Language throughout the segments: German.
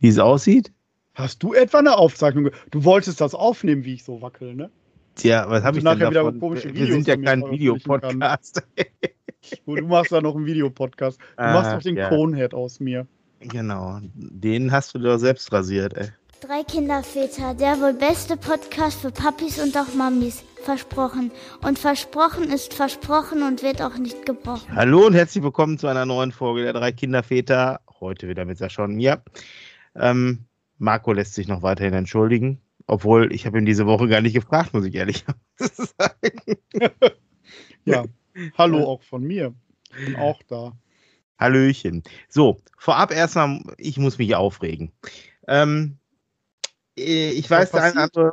wie es aussieht? Hast du etwa eine Aufzeichnung? Du wolltest das aufnehmen, wie ich so wackel, ne? Tja, was habe ich denn davon? Komische Wir sind ja kein Videopodcast. du machst da noch einen Videopodcast. Du ah, machst doch den ja. Conehead aus mir. Genau, den hast du doch selbst rasiert, ey. Drei Kinderväter, der wohl beste Podcast für Papis und auch Mamis. Versprochen. Und versprochen ist versprochen und wird auch nicht gebrochen. Hallo und herzlich willkommen zu einer neuen Folge der Drei Kinderväter. Heute wieder mit Sascha und mir. Ähm, Marco lässt sich noch weiterhin entschuldigen. Obwohl, ich habe ihn diese Woche gar nicht gefragt, muss ich ehrlich sagen. ja, hallo auch von mir. Bin auch da. Hallöchen. So, vorab erstmal, ich muss mich aufregen. Ähm, äh, ich weiß, der eine, andere,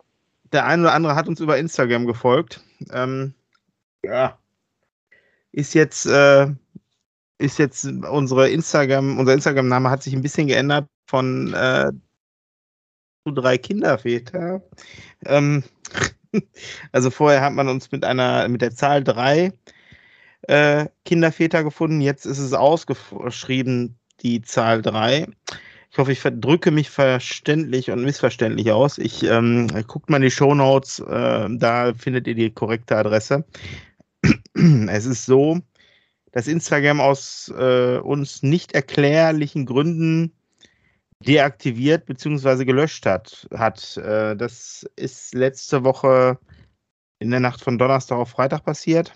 der eine oder andere hat uns über Instagram gefolgt. Ähm, ja. Ist jetzt, äh, ist jetzt unsere Instagram, unser Instagram-Name hat sich ein bisschen geändert von äh, drei Kinderväter. Ähm, also vorher hat man uns mit einer, mit der Zahl drei äh, Kinderväter gefunden. Jetzt ist es ausgeschrieben, die Zahl 3. Ich hoffe, ich drücke mich verständlich und missverständlich aus. Ich ähm, guckt mal in die Show Notes, äh, da findet ihr die korrekte Adresse. es ist so, dass Instagram aus äh, uns nicht erklärlichen Gründen deaktiviert bzw. gelöscht hat. hat. Äh, das ist letzte Woche in der Nacht von Donnerstag auf Freitag passiert.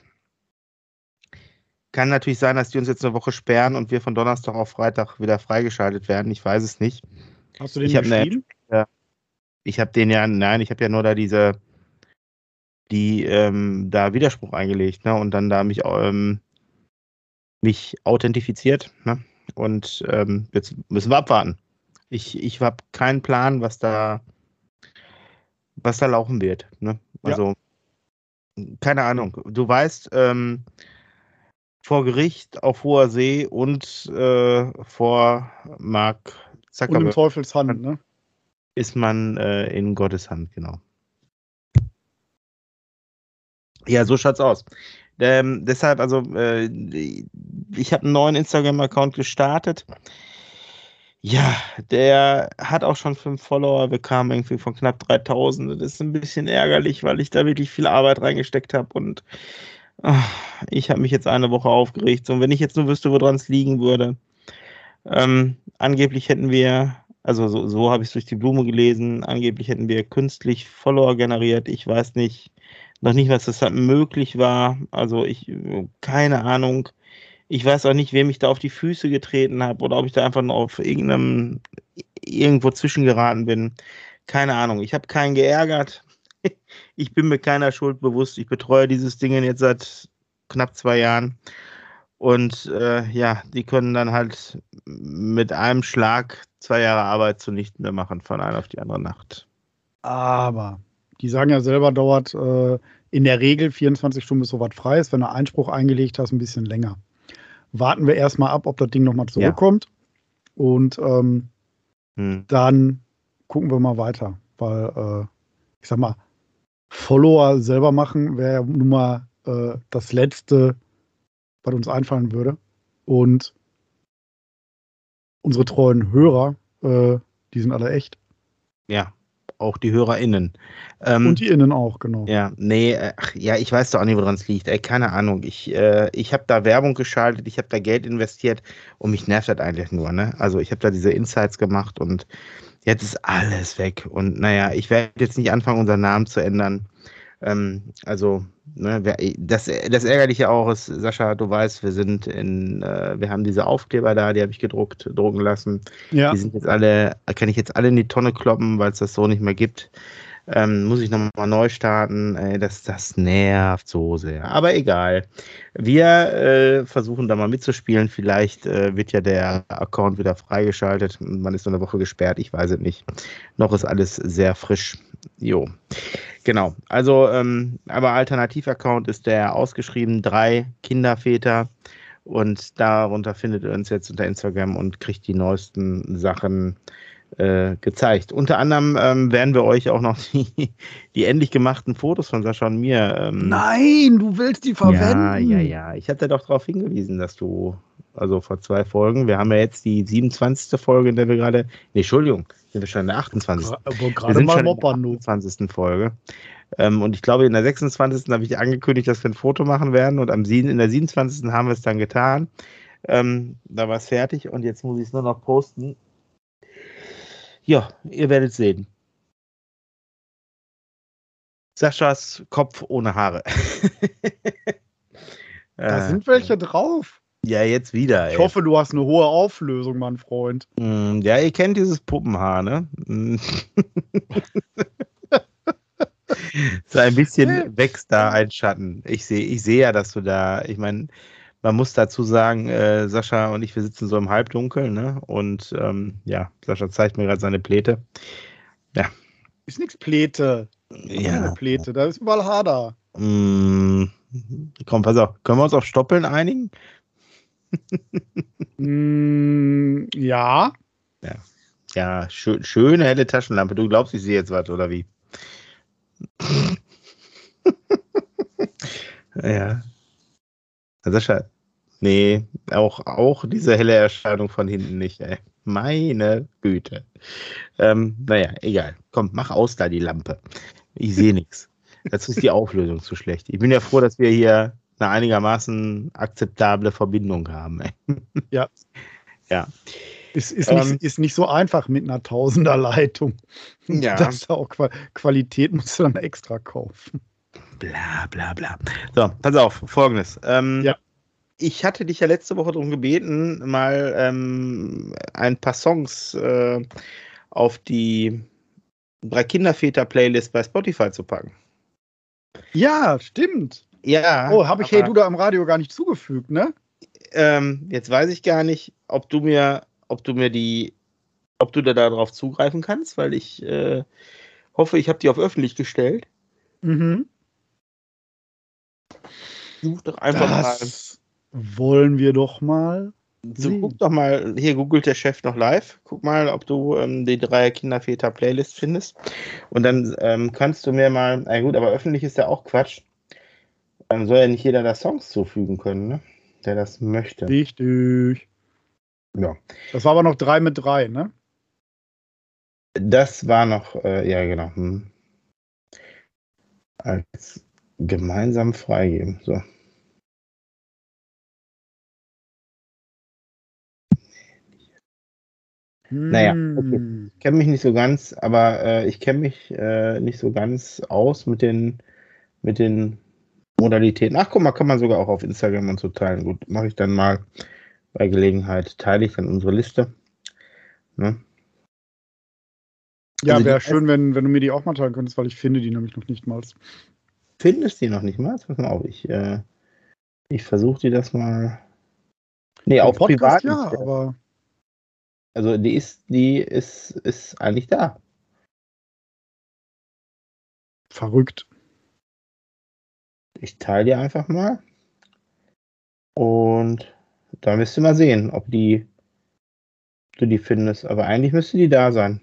Kann natürlich sein, dass die uns jetzt eine Woche sperren und wir von Donnerstag auf Freitag wieder freigeschaltet werden. Ich weiß es nicht. Hast du den ich geschrieben? Eine, ich habe den ja, nein, ich habe ja nur da diese, die ähm, da Widerspruch eingelegt, ne? Und dann da mich, ähm, mich authentifiziert, ne? Und ähm, jetzt müssen wir abwarten. Ich, ich habe keinen Plan, was da, was da laufen wird. Ne? Also, ja. keine Ahnung. Du weißt, ähm, vor Gericht auf hoher See und äh, vor Mark Zuckerberg. Und im Teufels Hand, ne? Ist man äh, in Gottes Hand, genau. Ja, so schaut's aus. Ähm, deshalb, also, äh, ich habe einen neuen Instagram-Account gestartet. Ja, der hat auch schon fünf Follower. Wir irgendwie von knapp 3000. Das ist ein bisschen ärgerlich, weil ich da wirklich viel Arbeit reingesteckt habe und ich habe mich jetzt eine Woche aufgeregt. Und wenn ich jetzt nur wüsste, woran es liegen würde. Ähm, angeblich hätten wir, also so, so habe ich es durch die Blume gelesen, angeblich hätten wir künstlich Follower generiert. Ich weiß nicht, noch nicht, was das möglich war. Also ich, keine Ahnung. Ich weiß auch nicht, wem ich da auf die Füße getreten habe oder ob ich da einfach nur auf irgendeinem, irgendwo zwischengeraten bin. Keine Ahnung. Ich habe keinen geärgert. ich bin mir keiner Schuld bewusst. Ich betreue dieses Ding jetzt seit knapp zwei Jahren. Und äh, ja, die können dann halt mit einem Schlag zwei Jahre Arbeit zunichte mehr machen von einer auf die andere Nacht. Aber die sagen ja selber, dauert äh, in der Regel 24 Stunden, bis sowas frei ist. Wenn du Einspruch eingelegt hast, ein bisschen länger. Warten wir erstmal ab, ob das Ding nochmal zurückkommt. Ja. Und ähm, hm. dann gucken wir mal weiter. Weil, äh, ich sag mal, Follower selber machen wäre nun mal äh, das Letzte, was uns einfallen würde. Und unsere treuen Hörer, äh, die sind alle echt. Ja, auch die HörerInnen. Ähm, und die Innen auch, genau. Ja, nee, ach, ja, ich weiß doch auch nicht, woran es liegt. Ey, keine Ahnung. Ich, äh, ich habe da Werbung geschaltet, ich habe da Geld investiert und mich nervt das eigentlich nur. Ne? Also ich habe da diese Insights gemacht und jetzt ist alles weg. Und naja, ich werde jetzt nicht anfangen, unseren Namen zu ändern. Ähm, also, ne, das, das Ärgerliche auch ist, Sascha, du weißt, wir sind in, äh, wir haben diese Aufkleber da, die habe ich gedruckt, drucken lassen. Ja. Die sind jetzt alle, kann ich jetzt alle in die Tonne kloppen, weil es das so nicht mehr gibt. Ähm, muss ich nochmal neu starten. Ey, das, das nervt so sehr. Aber egal. Wir äh, versuchen da mal mitzuspielen. Vielleicht äh, wird ja der Account wieder freigeschaltet. Man ist nur eine Woche gesperrt. Ich weiß es nicht. Noch ist alles sehr frisch. Jo. Genau. Also, ähm, aber Alternativ-Account ist der ausgeschrieben drei Kinderväter. Und darunter findet ihr uns jetzt unter Instagram und kriegt die neuesten Sachen äh, gezeigt. Unter anderem ähm, werden wir euch auch noch die, die endlich gemachten Fotos von Sascha und mir. Ähm, Nein, du willst die verwenden. Ja, ja, ja. Ich hatte doch darauf hingewiesen, dass du also vor zwei Folgen. Wir haben ja jetzt die 27. Folge, in der wir gerade, nee, Entschuldigung, sind wir schon in der 28. Aber gerade mal moppern, in der 28. Folge. Ähm, und ich glaube, in der 26. habe ich angekündigt, dass wir ein Foto machen werden und am, in der 27. haben wir es dann getan. Ähm, da war es fertig und jetzt muss ich es nur noch posten. Ja, ihr werdet sehen. Saschas Kopf ohne Haare. da sind welche drauf. Ja, jetzt wieder. Ich ey. hoffe, du hast eine hohe Auflösung, mein Freund. Mm, ja, ihr kennt dieses Puppenhaar, ne? Mm. so ein bisschen wächst da ein Schatten. Ich sehe ich seh ja, dass du da, ich meine, man muss dazu sagen, äh, Sascha und ich, wir sitzen so im Halbdunkel, ne? Und ähm, ja, Sascha zeigt mir gerade seine Pläte. Ja. Ist nichts Pläte. Ja. Keine Pläte, da ist überall Hader. Mm, komm, pass auf. Können wir uns auf Stoppeln einigen? mm, ja. Ja, ja schön, schöne helle Taschenlampe. Du glaubst, ich sehe jetzt was, oder wie? ja. Sascha, nee, auch, auch diese helle Erscheinung von hinten nicht, ey. Meine Güte. Ähm, naja, egal. Komm, mach aus da die Lampe. Ich sehe nichts. Dazu ist die Auflösung zu schlecht. Ich bin ja froh, dass wir hier eine einigermaßen akzeptable Verbindung haben. Ja. Ja. Ist, ist, ähm, nicht, ist nicht so einfach mit einer Tausenderleitung. Ja. Das auch Qualität musst du dann extra kaufen. Bla bla bla. So, pass auf, folgendes. Ähm, ja. Ich hatte dich ja letzte Woche darum gebeten, mal ähm, ein paar Songs äh, auf die drei Kinderväter-Playlist bei Spotify zu packen. Ja, stimmt. Ja. Oh, habe ich Hey Du da im Radio gar nicht zugefügt, ne? Ähm, jetzt weiß ich gar nicht, ob du mir, ob du mir die, ob du da darauf zugreifen kannst, weil ich äh, hoffe, ich habe die auf öffentlich gestellt. Mhm. Such doch einfach das mal. Wollen wir doch mal. So, guck doch mal, hier googelt der Chef noch live. Guck mal, ob du ähm, die drei Kinderväter-Playlist findest. Und dann ähm, kannst du mir mal, na gut, aber öffentlich ist ja auch Quatsch. Dann soll ja nicht jeder da Songs zufügen können, ne? der das möchte. Richtig. Ja. Das war aber noch drei mit drei, ne? Das war noch, äh, ja, genau. Hm. Als gemeinsam freigeben. So. Naja, okay. Ich kenne mich nicht so ganz, aber äh, ich kenne mich äh, nicht so ganz aus mit den, mit den Modalitäten. Ach, guck mal, kann man sogar auch auf Instagram und so teilen. Gut, mache ich dann mal bei Gelegenheit. Teile ich dann unsere Liste. Ne? Ja, also wäre schön, wenn, wenn du mir die auch mal teilen könntest, weil ich finde die nämlich noch nicht mal. Findest die noch nicht mal? Pass mal auf, ich, äh, ich versuche die das mal. Nee, auf privat. Ja, aber. Also die ist, die ist, ist eigentlich da. Verrückt. Ich teile die einfach mal. Und da wirst du mal sehen, ob die du die findest. Aber eigentlich müsste die da sein.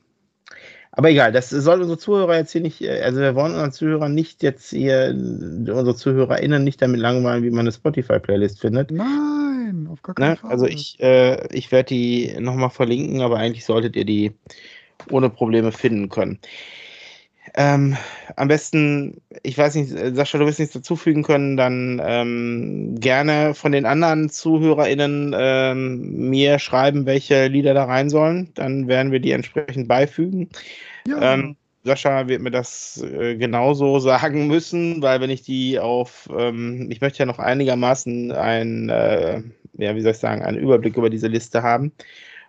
Aber egal, das soll unsere Zuhörer jetzt hier nicht, äh, also wir wollen unseren Zuhörern nicht jetzt hier, unsere ZuhörerInnen nicht damit langweilen, wie man eine Spotify-Playlist findet. Nein, auf gar keinen ne? Fall. Also ich, äh, ich werde die nochmal verlinken, aber eigentlich solltet ihr die ohne Probleme finden können. Ähm, am besten, ich weiß nicht, Sascha, du wirst nichts dazufügen können, dann ähm, gerne von den anderen ZuhörerInnen ähm, mir schreiben, welche Lieder da rein sollen. Dann werden wir die entsprechend beifügen. Ja. Ähm, Sascha wird mir das äh, genauso sagen müssen, weil wenn ich die auf, ähm, ich möchte ja noch einigermaßen ein, äh, ja, wie soll ich sagen, einen Überblick über diese Liste haben.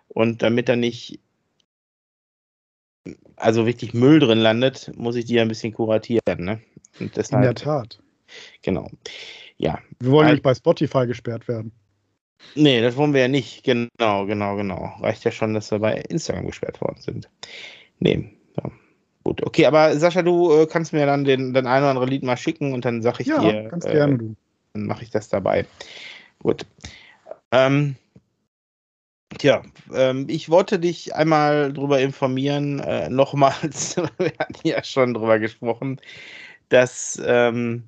Und damit er nicht also richtig Müll drin landet, muss ich die ja ein bisschen kuratieren. Ne? Deshalb, In der Tat. Genau. Ja. Wir wollen nicht bei Spotify gesperrt werden. Nee, das wollen wir ja nicht. Genau, genau, genau. Reicht ja schon, dass wir bei Instagram gesperrt worden sind. Nee. Ja. Gut, okay, aber Sascha, du äh, kannst mir dann den, den ein oder andere Lied mal schicken und dann sag ich ja, dir. Ja, ganz gerne, äh, du. Dann mache ich das dabei. Gut. Ähm, Tja, ähm, ich wollte dich einmal darüber informieren, äh, nochmals, wir hatten ja schon darüber gesprochen, dass ähm,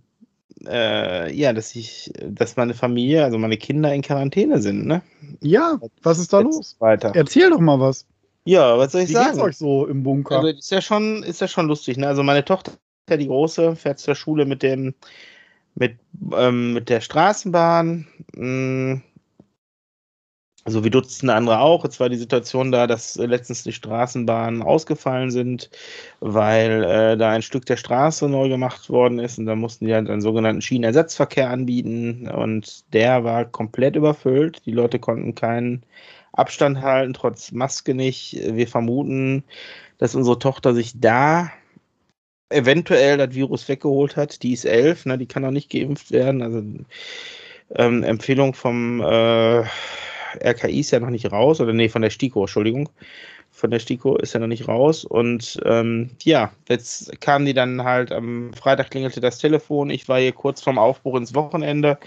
äh, ja, dass ich, dass meine Familie, also meine Kinder in Quarantäne sind, ne? Ja, was ist da Jetzt los? Weiter. Erzähl doch mal was. Ja, was soll ich Wie sagen? geht's euch so im Bunker? Also ist ja schon, ist ja schon lustig, ne? Also meine Tochter, die große, fährt zur Schule mit dem, mit, ähm, mit der Straßenbahn. Mh, so wie Dutzende andere auch. Jetzt war die Situation da, dass äh, letztens die Straßenbahnen ausgefallen sind, weil äh, da ein Stück der Straße neu gemacht worden ist und da mussten die halt einen sogenannten Schienenersatzverkehr anbieten und der war komplett überfüllt. Die Leute konnten keinen Abstand halten, trotz Maske nicht. Wir vermuten, dass unsere Tochter sich da eventuell das Virus weggeholt hat. Die ist elf, ne, die kann auch nicht geimpft werden. Also ähm, Empfehlung vom äh, RKI ist ja noch nicht raus, oder nee, von der STIKO, Entschuldigung. Von der STIKO ist ja noch nicht raus. Und ähm, ja, jetzt kamen die dann halt am Freitag klingelte das Telefon. Ich war hier kurz vorm Aufbruch ins Wochenende.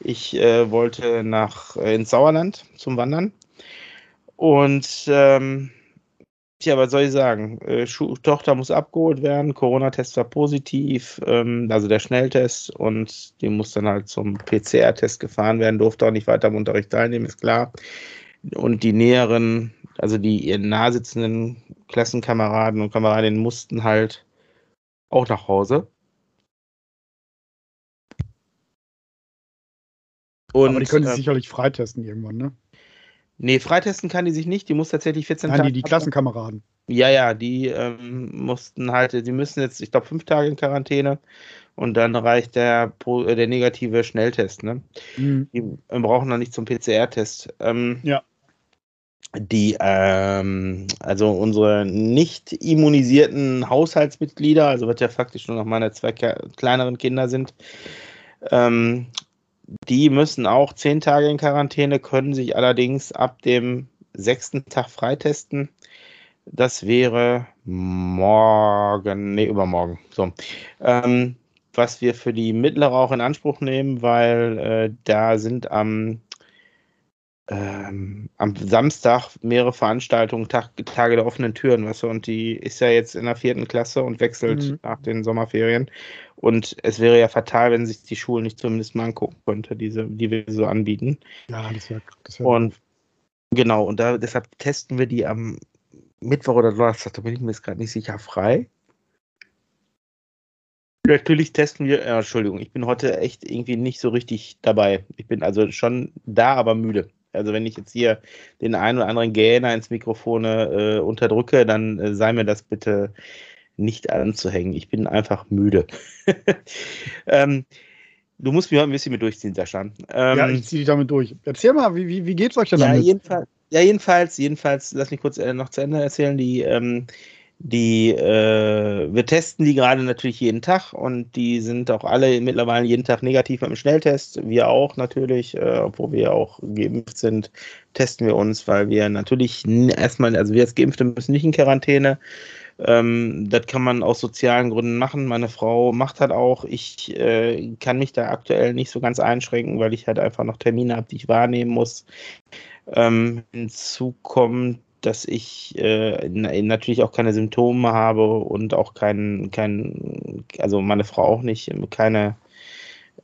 Ich äh, wollte nach äh, ins Sauerland zum Wandern. Und ähm, Tja, was soll ich sagen? Äh, Tochter muss abgeholt werden, Corona-Test war positiv, ähm, also der Schnelltest und die muss dann halt zum PCR-Test gefahren werden, durfte auch nicht weiter am Unterricht teilnehmen, ist klar. Und die näheren, also die ihr nah sitzenden Klassenkameraden und Kameradinnen mussten halt auch nach Hause. Und, Aber die können sich äh, sicherlich freitesten irgendwann, ne? Nee, freitesten kann die sich nicht. Die muss tatsächlich 14 Nein, Tage. Die, die Klassenkameraden. Ja, ja, die ähm, mussten halt, die müssen jetzt, ich glaube, fünf Tage in Quarantäne und dann reicht der, äh, der negative Schnelltest. Ne? Mhm. Die brauchen noch nicht zum PCR-Test. Ähm, ja. Die, ähm, also unsere nicht immunisierten Haushaltsmitglieder, also was ja faktisch nur noch meine zwei kleineren Kinder sind, ähm, die müssen auch zehn Tage in Quarantäne, können sich allerdings ab dem sechsten Tag freitesten. Das wäre morgen, nee, übermorgen. So. Ähm, was wir für die mittlere auch in Anspruch nehmen, weil äh, da sind am, ähm, am Samstag mehrere Veranstaltungen, Tag, Tage der offenen Türen, was und die ist ja jetzt in der vierten Klasse und wechselt mhm. nach den Sommerferien. Und es wäre ja fatal, wenn sich die Schulen nicht zumindest mal angucken könnte, diese, die wir so anbieten. Ja, das wäre. Das wär und genau, und da, deshalb testen wir die am Mittwoch oder Donnerstag, da bin ich mir jetzt gerade nicht sicher, frei. Natürlich testen wir, ja, Entschuldigung, ich bin heute echt irgendwie nicht so richtig dabei. Ich bin also schon da, aber müde. Also wenn ich jetzt hier den einen oder anderen Gähner ins Mikrofon äh, unterdrücke, dann äh, sei mir das bitte nicht anzuhängen. Ich bin einfach müde. ähm, du musst mich heute ein bisschen mit durchziehen, Sascha. Ähm, ja, ich ziehe dich damit durch. Erzähl mal, wie, wie, wie geht's euch denn ja, damit? Jedenfalls, ja, jedenfalls, jedenfalls, lass mich kurz äh, noch zu Ende erzählen. Die, ähm, die, äh, wir testen die gerade natürlich jeden Tag und die sind auch alle mittlerweile jeden Tag negativ mit dem Schnelltest. Wir auch natürlich, äh, obwohl wir auch geimpft sind, testen wir uns, weil wir natürlich erstmal, also wir als Geimpfte müssen nicht in Quarantäne. Ähm, das kann man aus sozialen Gründen machen. Meine Frau macht das auch. Ich äh, kann mich da aktuell nicht so ganz einschränken, weil ich halt einfach noch Termine habe, die ich wahrnehmen muss. Ähm, hinzu kommt, dass ich äh, natürlich auch keine Symptome habe und auch kein, kein, also meine Frau auch nicht, keine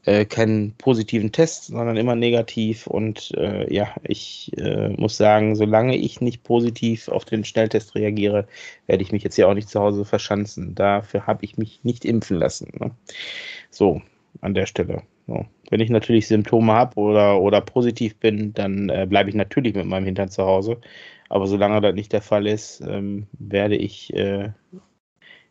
äh, keinen positiven Test, sondern immer negativ. Und äh, ja, ich äh, muss sagen, solange ich nicht positiv auf den Schnelltest reagiere, werde ich mich jetzt ja auch nicht zu Hause verschanzen. Dafür habe ich mich nicht impfen lassen. Ne? So, an der Stelle. So. Wenn ich natürlich Symptome habe oder, oder positiv bin, dann äh, bleibe ich natürlich mit meinem Hintern zu Hause. Aber solange das nicht der Fall ist, ähm, werde ich äh,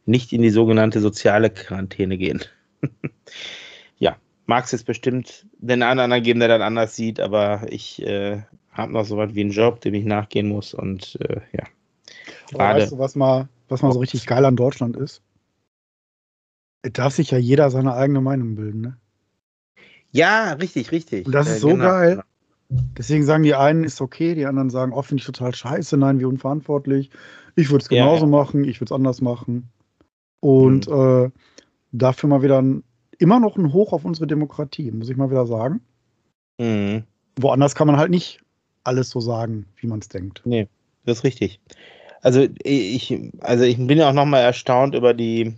nicht in die sogenannte soziale Quarantäne gehen. ja, mag es jetzt bestimmt den anderen geben, der das anders sieht, aber ich äh, habe noch so was wie einen Job, dem ich nachgehen muss und äh, ja. Gerade. Weißt du, was mal, was mal so richtig geil an Deutschland ist? Es darf sich ja jeder seine eigene Meinung bilden, ne? Ja, richtig, richtig. Und das ist äh, so genau. geil. Deswegen sagen die einen, ist okay, die anderen sagen, oh, finde ich total scheiße, nein, wie unverantwortlich. Ich würde es genauso ja, ja. machen, ich würde es anders machen. Und mhm. äh, dafür mal wieder ein immer noch ein Hoch auf unsere Demokratie, muss ich mal wieder sagen. Mhm. Woanders kann man halt nicht alles so sagen, wie man es denkt. Nee, das ist richtig. Also ich, also ich bin ja auch nochmal erstaunt über die,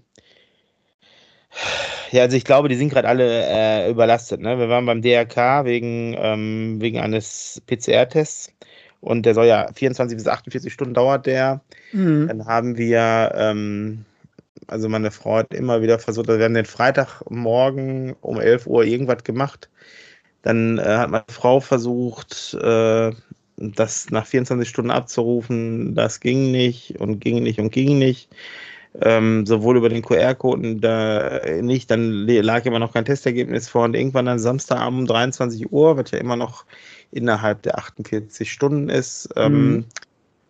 ja, also ich glaube, die sind gerade alle äh, überlastet. Ne? Wir waren beim DRK wegen, ähm, wegen eines PCR-Tests und der soll ja 24 bis 48 Stunden dauert der. Mhm. Dann haben wir, ähm, also meine Frau hat immer wieder versucht, also wir haben den Freitagmorgen um 11 Uhr irgendwas gemacht. Dann äh, hat meine Frau versucht, äh, das nach 24 Stunden abzurufen. Das ging nicht und ging nicht und ging nicht. Ähm, sowohl über den QR-Code da nicht, dann lag immer noch kein Testergebnis vor und irgendwann dann Samstagabend um 23 Uhr, was ja immer noch innerhalb der 48 Stunden ist, ähm, mhm.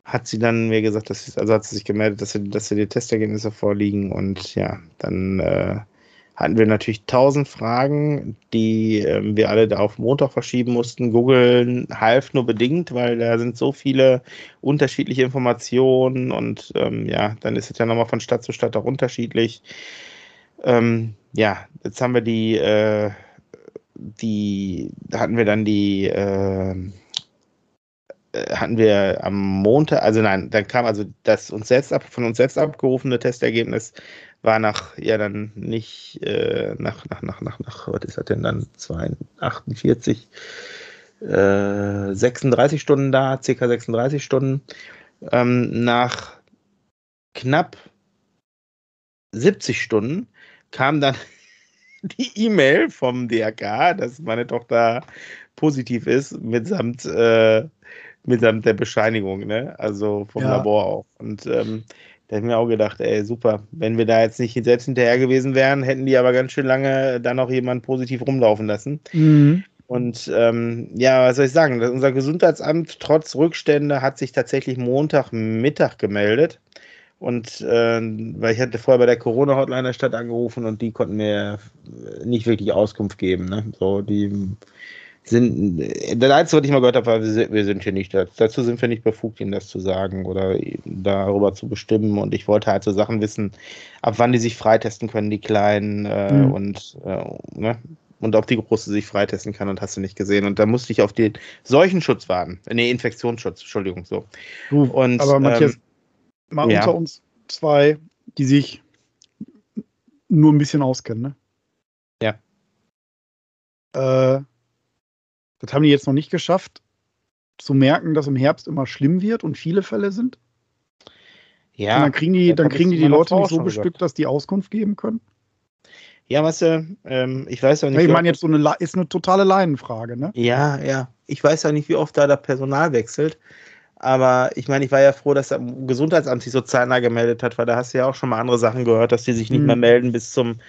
hat sie dann mir gesagt, dass sie, also hat sie sich gemeldet, dass sie, dass sie die Testergebnisse vorliegen und ja, dann äh, hatten wir natürlich tausend Fragen, die äh, wir alle da auf Montag verschieben mussten. Google half nur bedingt, weil da sind so viele unterschiedliche Informationen und ähm, ja, dann ist es ja nochmal von Stadt zu Stadt auch unterschiedlich. Ähm, ja, jetzt haben wir die, äh, die, hatten wir dann die, äh, äh, hatten wir am Montag, also nein, dann kam also das uns selbst ab, von uns selbst abgerufene Testergebnis war nach, ja dann nicht äh, nach, nach, nach, nach, nach, was ist das denn dann, 48, äh, 36 Stunden da, ca. 36 Stunden. Ähm, nach knapp 70 Stunden kam dann die E-Mail vom DRK, dass meine Tochter positiv ist, mitsamt, äh, mitsamt der Bescheinigung, ne? Also vom ja. Labor auch. Und ähm, da ich mir auch gedacht, ey, super. Wenn wir da jetzt nicht selbst hinterher gewesen wären, hätten die aber ganz schön lange dann noch jemanden positiv rumlaufen lassen. Mhm. Und ähm, ja, was soll ich sagen? Unser Gesundheitsamt trotz Rückstände hat sich tatsächlich Montagmittag gemeldet. Und äh, weil ich hatte vorher bei der Corona-Hotline der Stadt angerufen und die konnten mir nicht wirklich Auskunft geben. Ne? So, die sind, das Einzige, was ich mal gehört habe, war, wir sind hier nicht, dazu sind wir nicht befugt, ihnen das zu sagen oder darüber zu bestimmen. Und ich wollte halt so Sachen wissen, ab wann die sich freitesten können, die Kleinen, äh, mhm. und, äh, ne? und ob die Große sich freitesten kann und hast du nicht gesehen. Und da musste ich auf den Seuchenschutz warten. Nee, Infektionsschutz, Entschuldigung, so. Du, und, aber Matthias, ähm, mal ja. unter uns zwei, die sich nur ein bisschen auskennen, ne? Ja. Äh, das haben die jetzt noch nicht geschafft, zu merken, dass im Herbst immer schlimm wird und viele Fälle sind. Ja. Und dann kriegen die, dann kriegen die, die Leute nicht so bestückt, dass die Auskunft geben können. Ja, was du, ähm, ich weiß ja nicht. Ich meine, jetzt so eine ist eine totale Leinenfrage, ne? Ja, ja. Ich weiß ja nicht, wie oft da das Personal wechselt. Aber ich meine, ich war ja froh, dass das Gesundheitsamt sich so zeitnah gemeldet hat, weil da hast du ja auch schon mal andere Sachen gehört, dass die sich nicht hm. mehr melden bis zum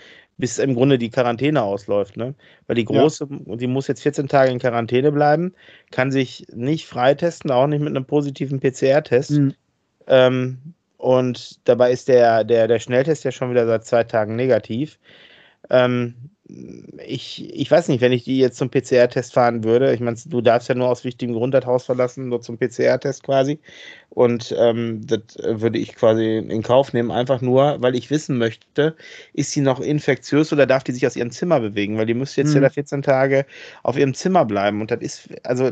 bis im Grunde die Quarantäne ausläuft. Ne? Weil die Große, ja. die muss jetzt 14 Tage in Quarantäne bleiben, kann sich nicht freitesten, auch nicht mit einem positiven PCR-Test. Mhm. Ähm, und dabei ist der, der, der Schnelltest ja schon wieder seit zwei Tagen negativ. Ähm, ich, ich weiß nicht, wenn ich die jetzt zum PCR-Test fahren würde, ich meine, du darfst ja nur aus wichtigem Grund das Haus verlassen, nur zum PCR-Test quasi. Und ähm, das würde ich quasi in Kauf nehmen, einfach nur, weil ich wissen möchte, ist sie noch infektiös oder darf die sich aus ihrem Zimmer bewegen? Weil die müsste jetzt mhm. ja 14 Tage auf ihrem Zimmer bleiben. Und das ist, also,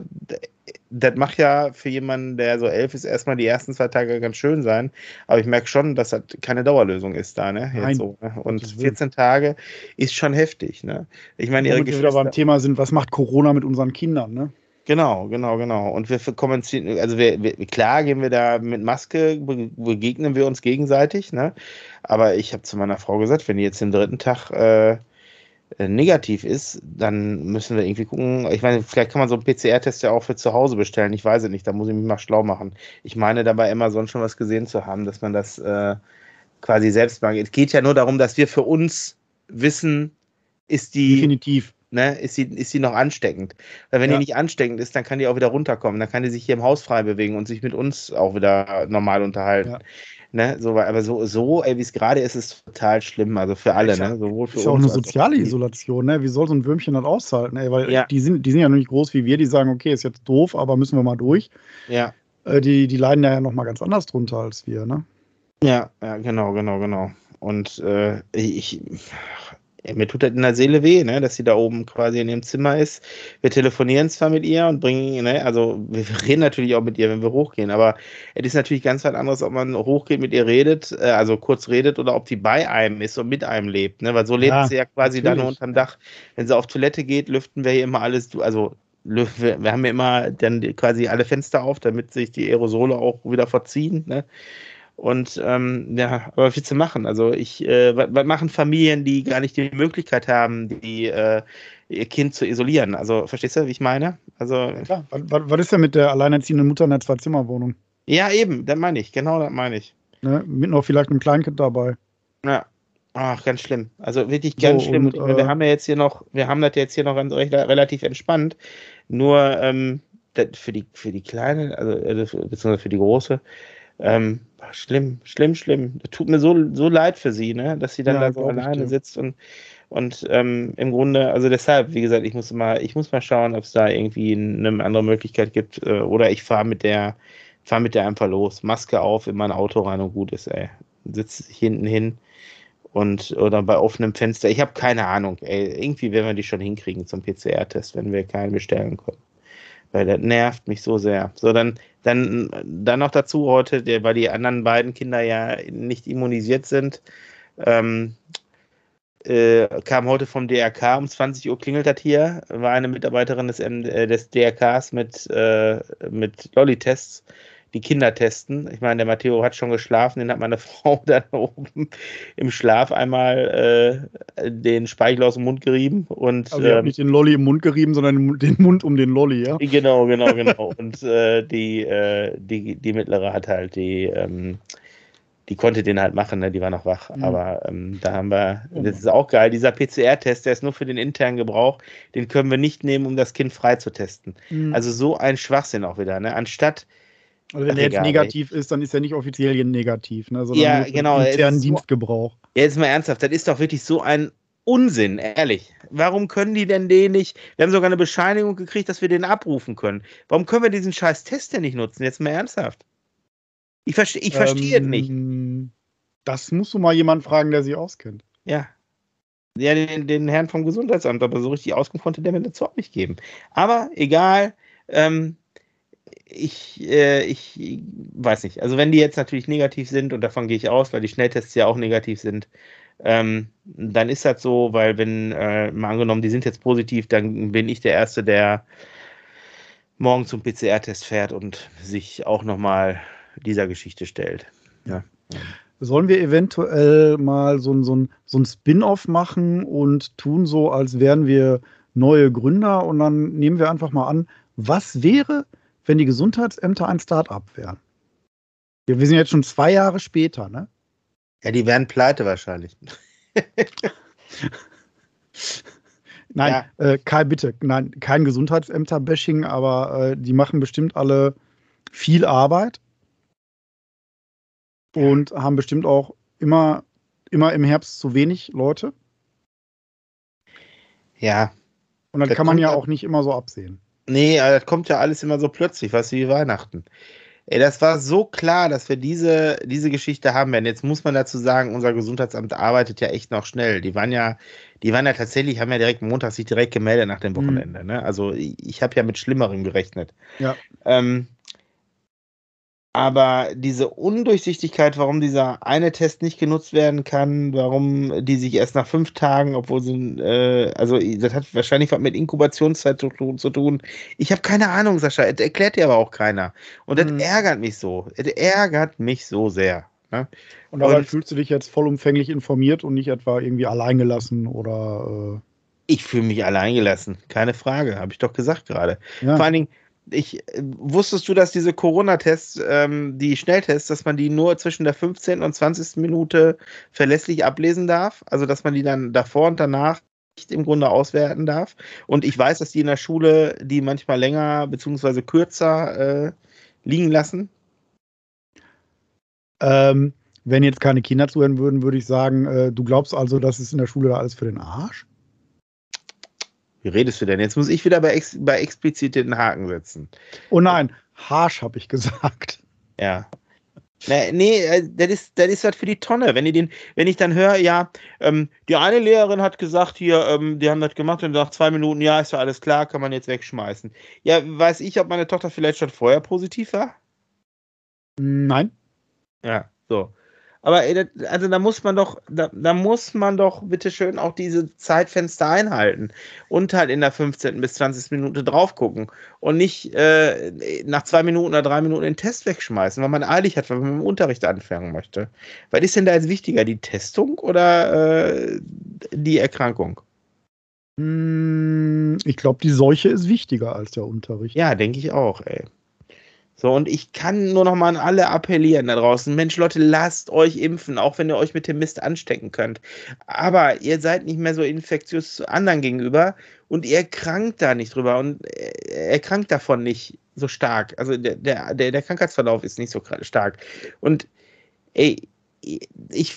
das macht ja für jemanden, der so elf ist, erstmal die ersten zwei Tage ganz schön sein. Aber ich merke schon, dass das keine Dauerlösung ist da, ne? Jetzt so, ne? Und 14 Tage ist schon heftig, ne? Ich meine, ihre Geschwister... wir beim Thema sind, was macht Corona mit unseren Kindern, ne? Genau, genau, genau. Und wir kommunizieren, also wir, wir, klar gehen wir da mit Maske, begegnen wir uns gegenseitig, ne? Aber ich habe zu meiner Frau gesagt, wenn die jetzt den dritten Tag äh negativ ist, dann müssen wir irgendwie gucken. Ich meine, vielleicht kann man so einen PCR-Test ja auch für zu Hause bestellen. Ich weiß es nicht, da muss ich mich mal schlau machen. Ich meine, dabei Amazon schon was gesehen zu haben, dass man das äh, quasi selbst macht. Es geht ja nur darum, dass wir für uns wissen, ist die. Definitiv ne, ist sie, ist sie noch ansteckend. Weil wenn ja. die nicht ansteckend ist, dann kann die auch wieder runterkommen. Dann kann die sich hier im Haus frei bewegen und sich mit uns auch wieder normal unterhalten. Ja. Ne, so, aber so, so ey, wie es gerade ist, ist total schlimm. Also für alle, ne? Sowohl für ist ja auch eine soziale Isolation, ne? Wie soll so ein Würmchen das aushalten, ey? Weil ja. die, sind, die sind ja noch nicht groß wie wir, die sagen, okay, ist jetzt doof, aber müssen wir mal durch. Ja. Äh, die, die leiden ja noch mal ganz anders drunter als wir, ne? Ja, ja, genau, genau, genau. Und äh, ich, mir tut das in der Seele weh, ne, dass sie da oben quasi in ihrem Zimmer ist. Wir telefonieren zwar mit ihr und bringen, ne, also wir reden natürlich auch mit ihr, wenn wir hochgehen, aber es ist natürlich ganz was anderes, ob man hochgeht, mit ihr redet, äh, also kurz redet oder ob die bei einem ist und mit einem lebt, ne, weil so lebt ja, sie ja quasi natürlich. dann unterm Dach. Wenn sie auf Toilette geht, lüften wir hier immer alles, also wir, wir haben ja immer dann quasi alle Fenster auf, damit sich die Aerosole auch wieder verziehen, ne. Und ähm, ja, aber viel zu machen. Also ich, äh, was, machen Familien, die gar nicht die Möglichkeit haben, die äh, ihr Kind zu isolieren? Also verstehst du, wie ich meine? Also Klar, was, was ist denn mit der alleinerziehenden Mutter in der Zwei-Zimmer-Wohnung? Ja, eben, das meine ich, genau das meine ich. Ne, mit noch vielleicht einem Kleinkind dabei. Ja. Ach, ganz schlimm. Also wirklich ganz so, schlimm. Und, äh, wir haben ja jetzt hier noch, wir haben das jetzt hier noch ganz, relativ entspannt. Nur ähm, für die für die kleine, also äh, beziehungsweise für die große, ähm, schlimm, schlimm, schlimm. Tut mir so, so leid für sie, ne? dass sie dann ja, da so alleine sitzt und, und ähm, im Grunde, also deshalb, wie gesagt, ich muss mal, ich muss mal schauen, ob es da irgendwie eine andere Möglichkeit gibt. Äh, oder ich fahre mit der, fahre mit der einfach los, Maske auf, in mein Auto rein und gut ist, ey. Sitze hinten hin und oder bei offenem Fenster. Ich habe keine Ahnung, ey. Irgendwie werden wir die schon hinkriegen zum PCR-Test, wenn wir keinen bestellen können weil das nervt mich so sehr. So, dann, dann, dann noch dazu heute, der, weil die anderen beiden Kinder ja nicht immunisiert sind, ähm, äh, kam heute vom DRK um 20 Uhr klingelt das hier, war eine Mitarbeiterin des, äh, des DRKs mit, äh, mit Lolli-Tests die Kinder testen. Ich meine, der Matteo hat schon geschlafen, den hat meine Frau dann oben im Schlaf einmal äh, den Speichel aus dem Mund gerieben. Und, also ähm, nicht den Lolli im Mund gerieben, sondern den Mund um den Lolli, ja? Genau, genau, genau. und äh, die, äh, die, die mittlere hat halt die, ähm, die konnte den halt machen, ne? die war noch wach. Mhm. Aber ähm, da haben wir, das ist auch geil, dieser PCR-Test, der ist nur für den internen Gebrauch, den können wir nicht nehmen, um das Kind frei zu testen. Mhm. Also so ein Schwachsinn auch wieder. Ne? Anstatt also wenn Ach, er jetzt egal, negativ ey. ist, dann ist er nicht offiziell negativ, ne? sondern ja, genau, internen Dienstgebrauch. Ja, jetzt mal ernsthaft, das ist doch wirklich so ein Unsinn, ehrlich. Warum können die denn den nicht? Wir haben sogar eine Bescheinigung gekriegt, dass wir den abrufen können. Warum können wir diesen scheiß Test denn nicht nutzen? Jetzt mal ernsthaft. Ich, verste ich verstehe ähm, nicht. Das musst du mal jemanden fragen, der sich auskennt. Ja. Ja, den, den Herrn vom Gesundheitsamt, aber so richtig Auskunft konnte der mir dazu auch nicht geben. Aber egal, ähm, ich, äh, ich weiß nicht. Also wenn die jetzt natürlich negativ sind, und davon gehe ich aus, weil die Schnelltests ja auch negativ sind, ähm, dann ist das so, weil wenn, äh, mal angenommen, die sind jetzt positiv, dann bin ich der Erste, der morgen zum PCR-Test fährt und sich auch nochmal dieser Geschichte stellt. Ja. Sollen wir eventuell mal so, so, so ein Spin-off machen und tun so, als wären wir neue Gründer und dann nehmen wir einfach mal an, was wäre, wenn die Gesundheitsämter ein Start-up wären. Wir sind jetzt schon zwei Jahre später, ne? Ja, die wären pleite wahrscheinlich. nein, ja. äh, Kai, bitte, nein, kein Gesundheitsämter-Bashing, aber äh, die machen bestimmt alle viel Arbeit und haben bestimmt auch immer, immer im Herbst zu wenig Leute. Ja. Und dann kann man ja auch nicht immer so absehen. Nee, das kommt ja alles immer so plötzlich, was wie Weihnachten. Ey, das war so klar, dass wir diese, diese Geschichte haben werden. Jetzt muss man dazu sagen, unser Gesundheitsamt arbeitet ja echt noch schnell. Die waren ja, die waren ja tatsächlich, haben ja direkt Montag sich direkt gemeldet nach dem mhm. Wochenende. Mhm. Ne? Also ich, ich habe ja mit Schlimmerem gerechnet. Ja. Ähm, aber diese Undurchsichtigkeit, warum dieser eine Test nicht genutzt werden kann, warum die sich erst nach fünf Tagen, obwohl sie, äh, also das hat wahrscheinlich was mit Inkubationszeit zu, zu tun. Ich habe keine Ahnung, Sascha. Das erklärt dir aber auch keiner. Und das mhm. ärgert mich so. Das ärgert mich so sehr. Ne? Und dabei und, fühlst du dich jetzt vollumfänglich informiert und nicht etwa irgendwie alleingelassen oder. Äh ich fühle mich alleingelassen, keine Frage, habe ich doch gesagt gerade. Ja. Vor allen Dingen, ich, wusstest du, dass diese Corona-Tests, ähm, die Schnelltests, dass man die nur zwischen der 15. und 20. Minute verlässlich ablesen darf? Also, dass man die dann davor und danach nicht im Grunde auswerten darf. Und ich weiß, dass die in der Schule die manchmal länger bzw. kürzer äh, liegen lassen. Ähm, wenn jetzt keine Kinder zuhören würden, würde ich sagen, äh, du glaubst also, dass es in der Schule alles für den Arsch? Wie redest du denn? Jetzt muss ich wieder bei, ex bei explizit den Haken setzen. Oh nein, harsch habe ich gesagt. Ja. Nee, nee, äh, das ist, das ist was für die Tonne. Wenn, den, wenn ich dann höre, ja, ähm, die eine Lehrerin hat gesagt, hier, ähm, die haben das gemacht und nach zwei Minuten, ja, ist ja alles klar, kann man jetzt wegschmeißen. Ja, weiß ich, ob meine Tochter vielleicht schon vorher positiv war? Nein. Ja, so. Aber also da muss man doch, da, da muss man doch bitte schön auch diese Zeitfenster einhalten und halt in der 15. bis 20. Minute drauf gucken und nicht äh, nach zwei Minuten oder drei Minuten den Test wegschmeißen, weil man eilig hat, weil man mit dem Unterricht anfangen möchte. Was ist denn da jetzt wichtiger, die Testung oder äh, die Erkrankung? Hm, ich glaube, die Seuche ist wichtiger als der Unterricht. Ja, denke ich auch, ey. So, und ich kann nur noch mal an alle appellieren da draußen. Mensch, Leute, lasst euch impfen, auch wenn ihr euch mit dem Mist anstecken könnt. Aber ihr seid nicht mehr so infektiös anderen gegenüber und ihr krankt da nicht drüber und er krankt davon nicht so stark. Also der, der, der Krankheitsverlauf ist nicht so stark. Und ey, ich,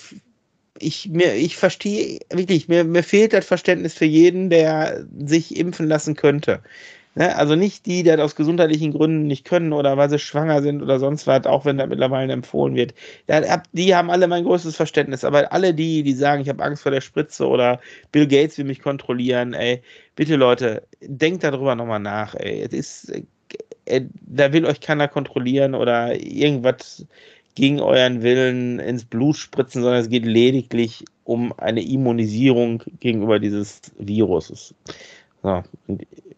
ich, mir, ich verstehe wirklich, mir, mir fehlt das Verständnis für jeden, der sich impfen lassen könnte. Ne? Also nicht die, die das aus gesundheitlichen Gründen nicht können oder weil sie schwanger sind oder sonst was, auch wenn das mittlerweile empfohlen wird. Die haben alle mein größtes Verständnis. Aber alle die, die sagen, ich habe Angst vor der Spritze oder Bill Gates will mich kontrollieren, ey, bitte Leute, denkt darüber nochmal nach, ey. Es ist, ey, äh, da will euch keiner kontrollieren oder irgendwas gegen euren Willen ins Blut spritzen, sondern es geht lediglich um eine Immunisierung gegenüber dieses Viruses. So,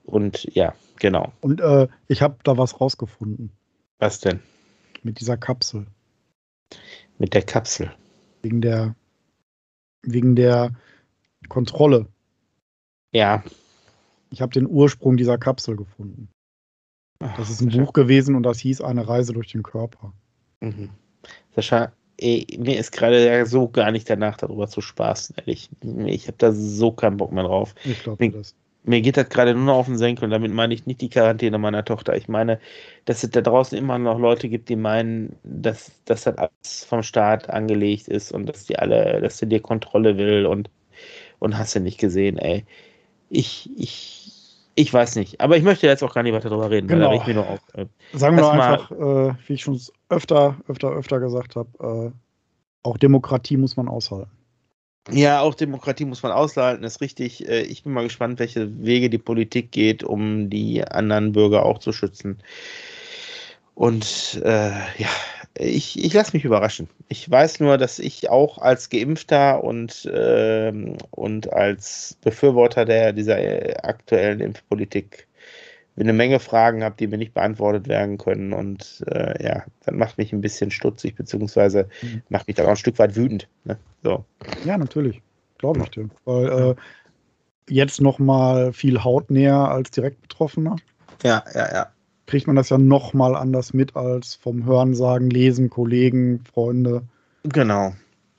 und ja, genau. Und äh, ich habe da was rausgefunden. Was denn? Mit dieser Kapsel. Mit der Kapsel. Wegen der, wegen der Kontrolle. Ja. Ich habe den Ursprung dieser Kapsel gefunden. Das ist ein Sascha. Buch gewesen und das hieß Eine Reise durch den Körper. Mhm. Sascha, ey, mir ist gerade so gar nicht danach, darüber zu spaßen, ehrlich. Ich habe da so keinen Bock mehr drauf. Ich glaube das mir geht das gerade nur noch auf den Senkel und damit meine ich nicht die Quarantäne meiner Tochter. Ich meine, dass es da draußen immer noch Leute gibt, die meinen, dass, dass das alles vom Staat angelegt ist und dass die alle, dass sie dir Kontrolle will und, und hast du nicht gesehen, ey. Ich, ich, ich weiß nicht. Aber ich möchte jetzt auch gar nicht weiter darüber reden, genau. weil da ich mir nur auf. Äh, Sagen wir einfach, äh, wie ich schon öfter, öfter, öfter gesagt habe, äh, auch Demokratie muss man aushalten. Ja, auch Demokratie muss man aushalten, ist richtig. Äh, ich bin mal gespannt, welche Wege die Politik geht, um die anderen Bürger auch zu schützen. Und äh, ja, ich, ich lasse mich überraschen. Ich weiß nur, dass ich auch als Geimpfter und, äh, und als Befürworter der, dieser äh, aktuellen Impfpolitik eine Menge Fragen habe, die mir nicht beantwortet werden können. Und äh, ja, das macht mich ein bisschen stutzig, beziehungsweise mhm. macht mich dann auch ein Stück weit wütend. Ne? So. Ja, natürlich. Glaube ich dir. Weil äh, jetzt noch mal viel hautnäher als direkt Betroffener. Ja, ja, ja. Kriegt man das ja noch mal anders mit als vom Hörensagen, Lesen, Kollegen, Freunde. Genau.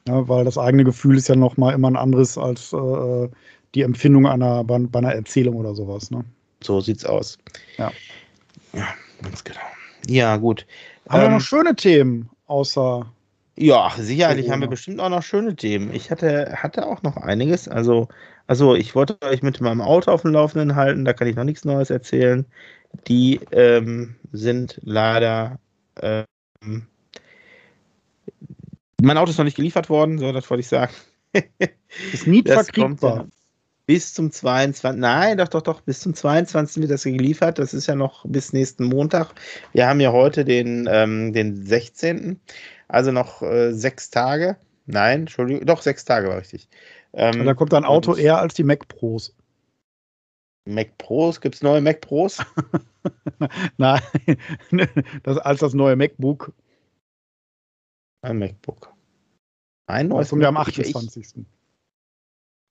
Ja, weil das eigene Gefühl ist ja noch mal immer ein anderes als äh, die Empfindung einer, bei, bei einer Erzählung oder sowas. Ne? So sieht's aus. Ja. Ja, ganz genau. Ja, gut. Haben ähm, wir noch schöne Themen außer. Ja, sicherlich Corona. haben wir bestimmt auch noch schöne Themen. Ich hatte, hatte auch noch einiges. Also, also ich wollte euch mit meinem Auto auf dem Laufenden halten, da kann ich noch nichts Neues erzählen. Die ähm, sind leider. Ähm, mein Auto ist noch nicht geliefert worden, so das wollte ich sagen. Ist nie verkriegbar. Bis zum 22. Nein, doch, doch, doch. Bis zum 22. wird das geliefert. Das ist ja noch bis nächsten Montag. Wir haben ja heute den, ähm, den 16. Also noch äh, sechs Tage. Nein, Entschuldigung. Doch, sechs Tage war richtig. Ähm, da kommt ein Auto eher als die Mac Pros. Mac Pros? Gibt es neue Mac Pros? Nein, das als das neue MacBook. Ein MacBook. Ein neues. Das kommt ja am 28. Ich,